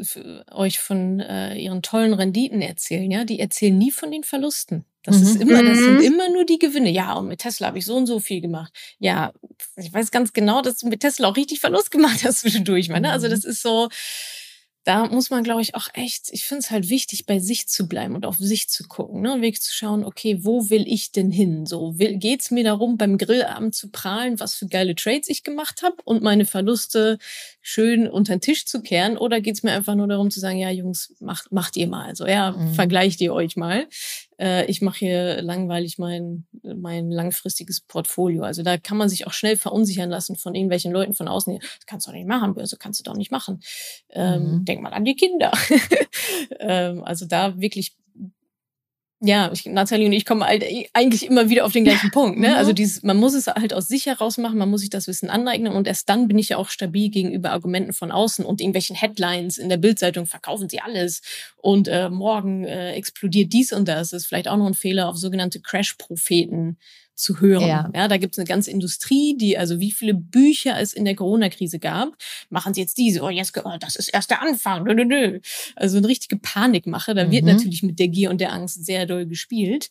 Speaker 2: euch von äh, ihren tollen Renditen erzählen, ja, die erzählen nie von den Verlusten. Das mhm. ist immer, das sind mhm. immer nur die Gewinne. Ja, und mit Tesla habe ich so und so viel gemacht. Ja, ich weiß ganz genau, dass du mit Tesla auch richtig Verlust gemacht hast zwischendurch. Meine. Also mhm. das ist so, da muss man, glaube ich, auch echt, ich finde es halt wichtig, bei sich zu bleiben und auf sich zu gucken, ne? Weg zu schauen, okay, wo will ich denn hin? So, will, geht's mir darum, beim Grillabend zu prahlen, was für geile Trades ich gemacht habe und meine Verluste schön unter den Tisch zu kehren? Oder geht's mir einfach nur darum zu sagen, ja, Jungs, macht, macht ihr mal. So, ja, mhm. vergleicht ihr euch mal. Äh, ich mache hier langweilig mein, mein langfristiges Portfolio. Also da kann man sich auch schnell verunsichern lassen von irgendwelchen Leuten von außen. Das kannst du doch nicht machen, Börse kannst du doch nicht machen. Ähm, mhm. Denk mal an die Kinder. ähm, also da wirklich ja, ich, Nathalie und ich kommen halt eigentlich immer wieder auf den gleichen Punkt. Ne? Also dieses, man muss es halt aus sich heraus machen, man muss sich das Wissen aneignen und erst dann bin ich ja auch stabil gegenüber Argumenten von außen und irgendwelchen Headlines in der Bildzeitung verkaufen sie alles und äh, morgen äh, explodiert dies und das. Das ist vielleicht auch noch ein Fehler auf sogenannte Crash-Propheten zu hören. Ja, ja da gibt es eine ganze Industrie, die, also wie viele Bücher es in der Corona-Krise gab, machen sie jetzt diese, oh, jetzt, oh, das ist erst der Anfang. Nö, nö, nö. Also eine richtige Panikmache. Da mhm. wird natürlich mit der Gier und der Angst sehr doll gespielt.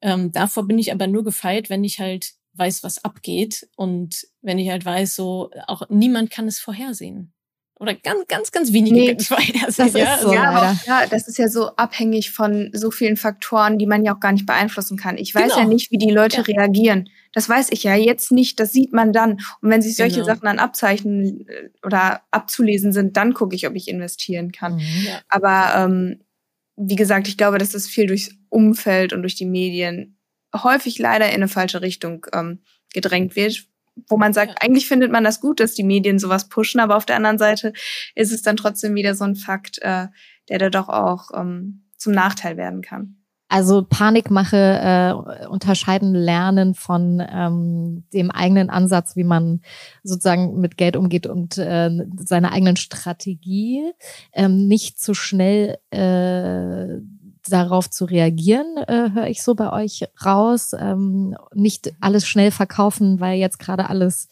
Speaker 2: Ähm, davor bin ich aber nur gefeit, wenn ich halt weiß, was abgeht und wenn ich halt weiß, so auch niemand kann es vorhersehen. Oder ganz, ganz, ganz wenige nee,
Speaker 4: das, das ist ja, so, ja, ja, das ist ja so abhängig von so vielen Faktoren, die man ja auch gar nicht beeinflussen kann. Ich weiß genau. ja nicht, wie die Leute ja. reagieren. Das weiß ich ja jetzt nicht, das sieht man dann. Und wenn sich solche genau. Sachen dann abzeichnen äh, oder abzulesen sind, dann gucke ich, ob ich investieren kann. Mhm, ja. Aber ähm, wie gesagt, ich glaube, dass das viel durchs Umfeld und durch die Medien häufig leider in eine falsche Richtung ähm, gedrängt wird, wo man sagt, ja. eigentlich findet man das gut, dass die Medien sowas pushen, aber auf der anderen Seite ist es dann trotzdem wieder so ein Fakt, äh, der da doch auch ähm, zum Nachteil werden kann.
Speaker 1: Also Panikmache äh, unterscheiden lernen von ähm, dem eigenen Ansatz, wie man sozusagen mit Geld umgeht und äh, seiner eigenen Strategie. Ähm, nicht zu schnell äh, darauf zu reagieren, äh, höre ich so bei euch raus. Ähm, nicht alles schnell verkaufen, weil jetzt gerade alles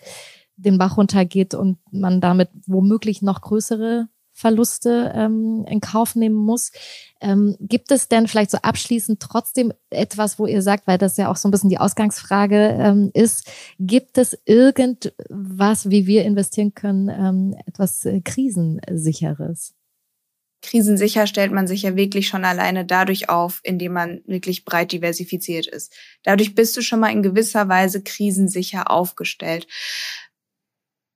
Speaker 1: den Bach runtergeht und man damit womöglich noch größere Verluste ähm, in Kauf nehmen muss. Ähm, gibt es denn vielleicht so abschließend trotzdem etwas, wo ihr sagt, weil das ja auch so ein bisschen die Ausgangsfrage ähm, ist, gibt es irgendwas, wie wir investieren können, ähm, etwas äh, Krisensicheres?
Speaker 4: Krisensicher stellt man sich ja wirklich schon alleine dadurch auf, indem man wirklich breit diversifiziert ist. Dadurch bist du schon mal in gewisser Weise krisensicher aufgestellt.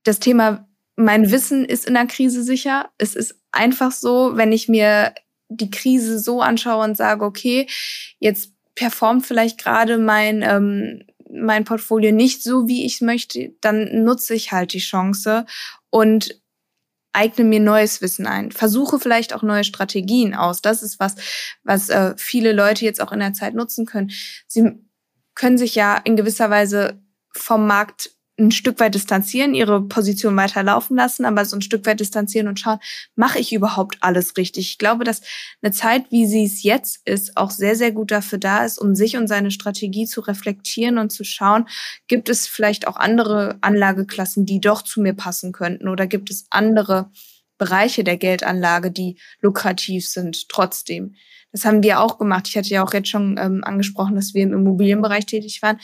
Speaker 4: Das Thema, mein Wissen ist in der Krise sicher. Es ist einfach so, wenn ich mir die Krise so anschaue und sage, okay, jetzt performt vielleicht gerade mein, ähm, mein Portfolio nicht so, wie ich möchte, dann nutze ich halt die Chance und eigne mir neues Wissen ein, versuche vielleicht auch neue Strategien aus. Das ist was, was äh, viele Leute jetzt auch in der Zeit nutzen können. Sie können sich ja in gewisser Weise vom Markt ein Stück weit distanzieren, ihre Position weiterlaufen lassen, aber so ein Stück weit distanzieren und schauen, mache ich überhaupt alles richtig? Ich glaube, dass eine Zeit, wie sie es jetzt ist, auch sehr, sehr gut dafür da ist, um sich und seine Strategie zu reflektieren und zu schauen, gibt es vielleicht auch andere Anlageklassen, die doch zu mir passen könnten oder gibt es andere Bereiche der Geldanlage, die lukrativ sind trotzdem. Das haben wir auch gemacht. Ich hatte ja auch jetzt schon ähm, angesprochen, dass wir im Immobilienbereich tätig waren.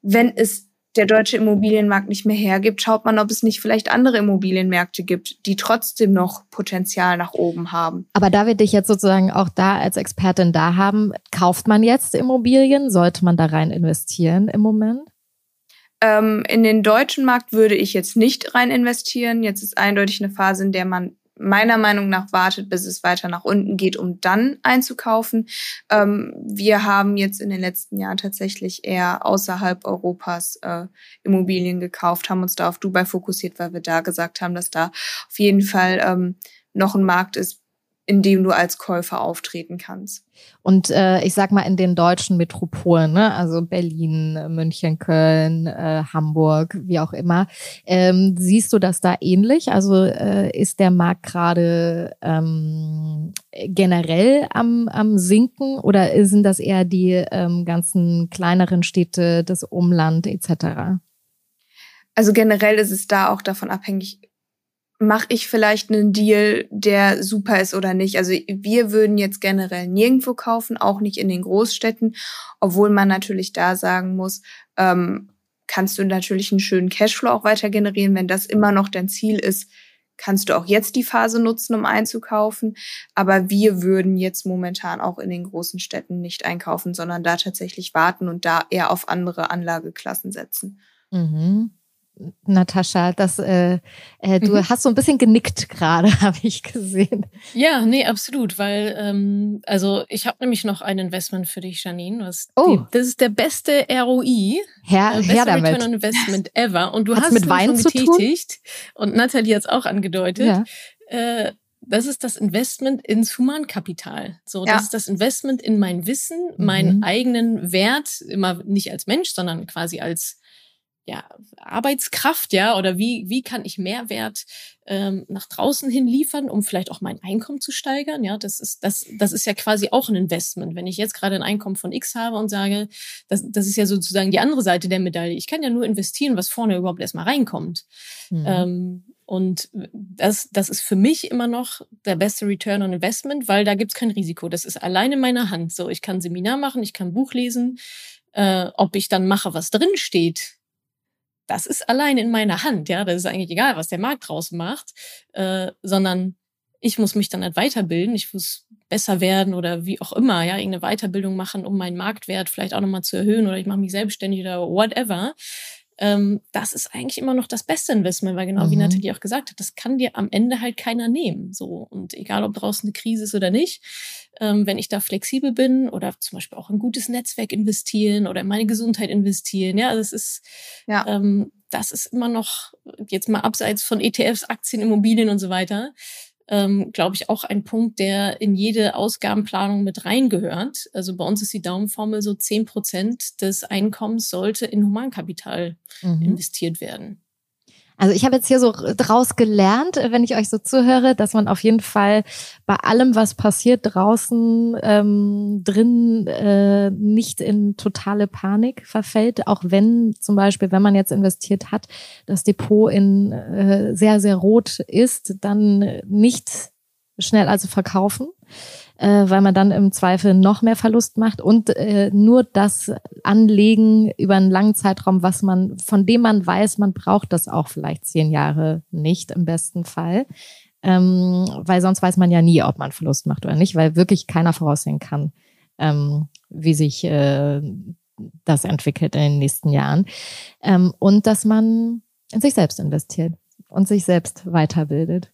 Speaker 4: Wenn es der deutsche Immobilienmarkt nicht mehr hergibt, schaut man, ob es nicht vielleicht andere Immobilienmärkte gibt, die trotzdem noch Potenzial nach oben haben.
Speaker 1: Aber da wir dich jetzt sozusagen auch da als Expertin da haben, kauft man jetzt Immobilien? Sollte man da rein investieren im Moment?
Speaker 4: Ähm, in den deutschen Markt würde ich jetzt nicht rein investieren. Jetzt ist eindeutig eine Phase, in der man meiner Meinung nach wartet, bis es weiter nach unten geht, um dann einzukaufen. Ähm, wir haben jetzt in den letzten Jahren tatsächlich eher außerhalb Europas äh, Immobilien gekauft, haben uns da auf Dubai fokussiert, weil wir da gesagt haben, dass da auf jeden Fall ähm, noch ein Markt ist, in dem du als Käufer auftreten kannst.
Speaker 1: Und äh, ich sag mal in den deutschen Metropolen, ne? also Berlin, München, Köln, äh, Hamburg, wie auch immer, ähm, siehst du das da ähnlich? Also äh, ist der Markt gerade ähm, generell am, am sinken oder sind das eher die ähm, ganzen kleineren Städte, das Umland etc.?
Speaker 4: Also generell ist es da auch davon abhängig, mache ich vielleicht einen Deal, der super ist oder nicht. Also wir würden jetzt generell nirgendwo kaufen, auch nicht in den Großstädten, obwohl man natürlich da sagen muss, ähm, kannst du natürlich einen schönen Cashflow auch weiter generieren. Wenn das immer noch dein Ziel ist, kannst du auch jetzt die Phase nutzen, um einzukaufen. Aber wir würden jetzt momentan auch in den großen Städten nicht einkaufen, sondern da tatsächlich warten und da eher auf andere Anlageklassen setzen.
Speaker 1: Mhm Natascha. Das, äh, äh, du mhm. hast so ein bisschen genickt gerade, habe ich gesehen.
Speaker 2: Ja, nee, absolut, weil ähm, also ich habe nämlich noch ein Investment für dich, Janine. Was
Speaker 1: oh.
Speaker 2: Die, das ist der beste ROI,
Speaker 1: Herr,
Speaker 2: äh,
Speaker 1: her damit.
Speaker 2: Return on Investment ever. Und du
Speaker 1: Hat's
Speaker 2: hast
Speaker 1: mit Wein
Speaker 2: schon
Speaker 1: betätigt
Speaker 2: und Nathalie hat es auch angedeutet.
Speaker 1: Ja.
Speaker 2: Äh, das ist das Investment ins Humankapital. So,
Speaker 4: Ja.
Speaker 2: das ist das Investment in mein Wissen,
Speaker 1: Mhm.
Speaker 2: meinen eigenen Wert, immer nicht als Mensch, sondern quasi als ja, Arbeitskraft, ja, oder wie, wie kann ich Mehrwert ähm, nach draußen hin liefern, um vielleicht auch mein Einkommen zu steigern? Ja, das ist, das, das ist ja quasi auch ein Investment. Wenn ich jetzt gerade ein Einkommen von X habe und sage, das, das ist ja sozusagen die andere Seite der Medaille. Ich kann ja nur investieren, was vorne überhaupt erstmal reinkommt.
Speaker 1: Mhm.
Speaker 2: Ähm, und das, das ist für mich immer noch der beste Return on Investment, weil da gibt's kein Risiko. Das ist allein in meiner Hand. So, ich kann Seminar machen, ich kann Buch lesen. Äh, ob ich dann mache, was drin steht, das ist allein in meiner Hand. Ja, das ist eigentlich egal, was der Markt draus macht, äh, sondern ich muss mich dann halt weiterbilden. Ich muss besser werden oder wie auch immer, ja, irgendeine Weiterbildung machen, um meinen Marktwert vielleicht auch nochmal zu erhöhen oder ich mache mich selbstständig oder whatever ähm, das ist eigentlich immer noch das beste Investment, weil genau wie
Speaker 1: Mhm.
Speaker 2: Nathalie auch gesagt hat, das kann dir am Ende halt keiner nehmen. So und egal, ob draußen eine Krise ist oder nicht, ähm, wenn ich da flexibel bin oder zum Beispiel auch in ein gutes Netzwerk investieren oder in meine Gesundheit investieren, ja, also es ist,
Speaker 4: Ja.
Speaker 2: ähm, das ist immer noch jetzt mal abseits von ETFs, Aktien, Immobilien und so weiter. Ähm, glaube ich, auch ein Punkt, der in jede Ausgabenplanung mit reingehört. Also bei uns ist die Daumenformel so zehn Prozent des Einkommens sollte in Humankapital
Speaker 1: Mhm.
Speaker 2: investiert werden.
Speaker 1: Also ich habe jetzt hier so draus gelernt, wenn ich euch so zuhöre, dass man auf jeden Fall bei allem, was passiert draußen ähm, drin, äh, nicht in totale Panik verfällt, auch wenn zum Beispiel, wenn man jetzt investiert hat, das Depot in äh, sehr, sehr rot ist, dann nicht schnell also verkaufen, äh, weil man dann im Zweifel noch mehr Verlust macht und äh, nur das Anlegen über einen langen Zeitraum, was man, von dem man weiß, man braucht das auch vielleicht zehn Jahre nicht im besten Fall. Ähm, weil sonst weiß man ja nie, ob man Verlust macht oder nicht, weil wirklich keiner voraussehen kann, ähm, wie sich äh, das entwickelt in den nächsten Jahren. Ähm, und dass man in sich selbst investiert und sich selbst weiterbildet.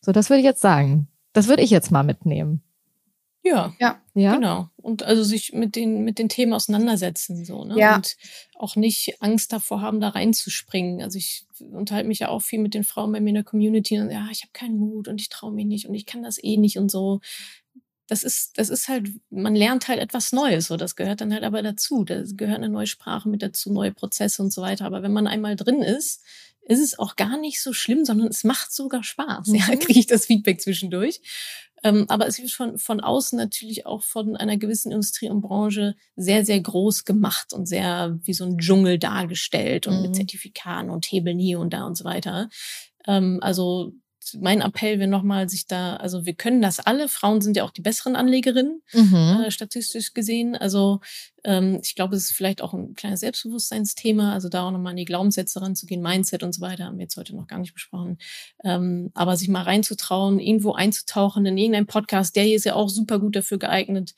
Speaker 1: So, das würde ich jetzt sagen. Das würde ich jetzt mal mitnehmen.
Speaker 2: Ja,
Speaker 1: Ja?
Speaker 2: genau. Und also sich mit den, mit den Themen auseinandersetzen, so, ne?
Speaker 4: Ja.
Speaker 2: Und auch nicht Angst davor haben, da reinzuspringen. Also ich unterhalte mich ja auch viel mit den Frauen bei mir in der Community und ja, ich habe keinen Mut und ich traue mich nicht und ich kann das eh nicht und so. Das ist, das ist halt, man lernt halt etwas Neues, so das gehört dann halt aber dazu. Da gehört eine neue Sprache mit dazu, neue Prozesse und so weiter. Aber wenn man einmal drin ist, ist es auch gar nicht so schlimm, sondern es macht sogar Spaß. Ja,
Speaker 1: Mhm.
Speaker 2: kriege ich das Feedback zwischendurch. Ähm, aber es wird von, von außen natürlich auch von einer gewissen Industrie und Branche sehr, sehr groß gemacht und sehr wie so ein Dschungel dargestellt und
Speaker 1: Mhm.
Speaker 2: mit Zertifikaten und Hebeln hier und da und so weiter. Ähm, also mein Appell wäre nochmal, sich da, also wir können das alle. Frauen sind ja auch die besseren Anlegerinnen
Speaker 1: Mhm.
Speaker 2: äh, statistisch gesehen. Also ähm, ich glaube, es ist vielleicht auch ein kleines Selbstbewusstseinsthema, also da auch nochmal an die Glaubenssätze ranzugehen, Mindset und so weiter, haben wir jetzt heute noch gar nicht besprochen. Ähm, aber sich mal reinzutrauen, irgendwo einzutauchen in irgendeinen Podcast, der hier ist ja auch super gut dafür geeignet.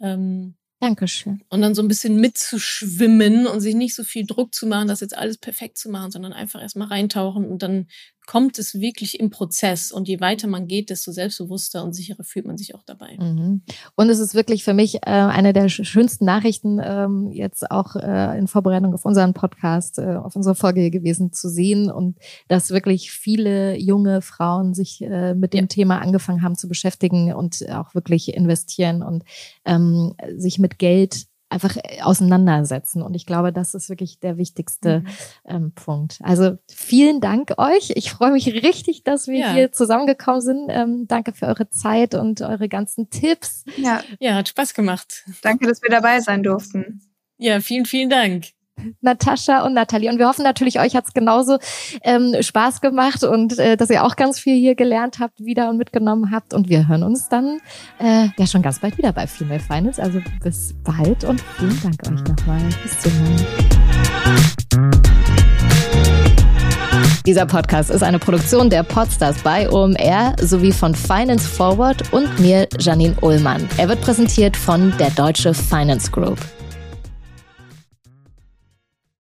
Speaker 2: Ähm,
Speaker 1: Dankeschön.
Speaker 2: und dann so ein bisschen mitzuschwimmen und sich nicht so viel Druck zu machen, das jetzt alles perfekt zu machen, sondern einfach erstmal reintauchen und dann kommt es wirklich im Prozess. Und je weiter man geht, desto selbstbewusster und sicherer fühlt man sich auch dabei.
Speaker 1: Mhm. Und es ist wirklich für mich äh, eine der sch- schönsten Nachrichten, ähm, jetzt auch äh, in Vorbereitung auf unseren Podcast, äh, auf unsere Folge gewesen zu sehen und dass wirklich viele junge Frauen sich äh, mit dem
Speaker 2: Ja.
Speaker 1: Thema angefangen haben zu beschäftigen und auch wirklich investieren und ähm, sich mit Geld einfach äh, auseinandersetzen. Und ich glaube, das ist wirklich der wichtigste
Speaker 2: Mhm.
Speaker 1: ähm, Punkt. Also vielen Dank euch. Ich freue mich richtig, dass wir
Speaker 2: Ja.
Speaker 1: hier zusammengekommen sind. Ähm, danke für eure Zeit und eure ganzen Tipps.
Speaker 4: Ja,
Speaker 2: Ja, hat Spaß gemacht.
Speaker 4: danke, dass wir dabei sein durften.
Speaker 2: Ja, vielen, vielen Dank.
Speaker 1: Natascha und Nathalie. Und wir hoffen natürlich, euch hat's genauso ähm, Spaß gemacht und äh, dass ihr auch ganz viel hier gelernt habt, wieder und mitgenommen habt. Und wir hören uns dann äh, ja schon ganz bald wieder bei Female Finance. Also bis bald und vielen Dank euch nochmal. Bis zum Mal. Dieser Podcast ist eine Produktion der Podstars bei OMR sowie von Finance Forward und mir, Janine Ullmann. Er wird präsentiert von der Deutsche Finance Group.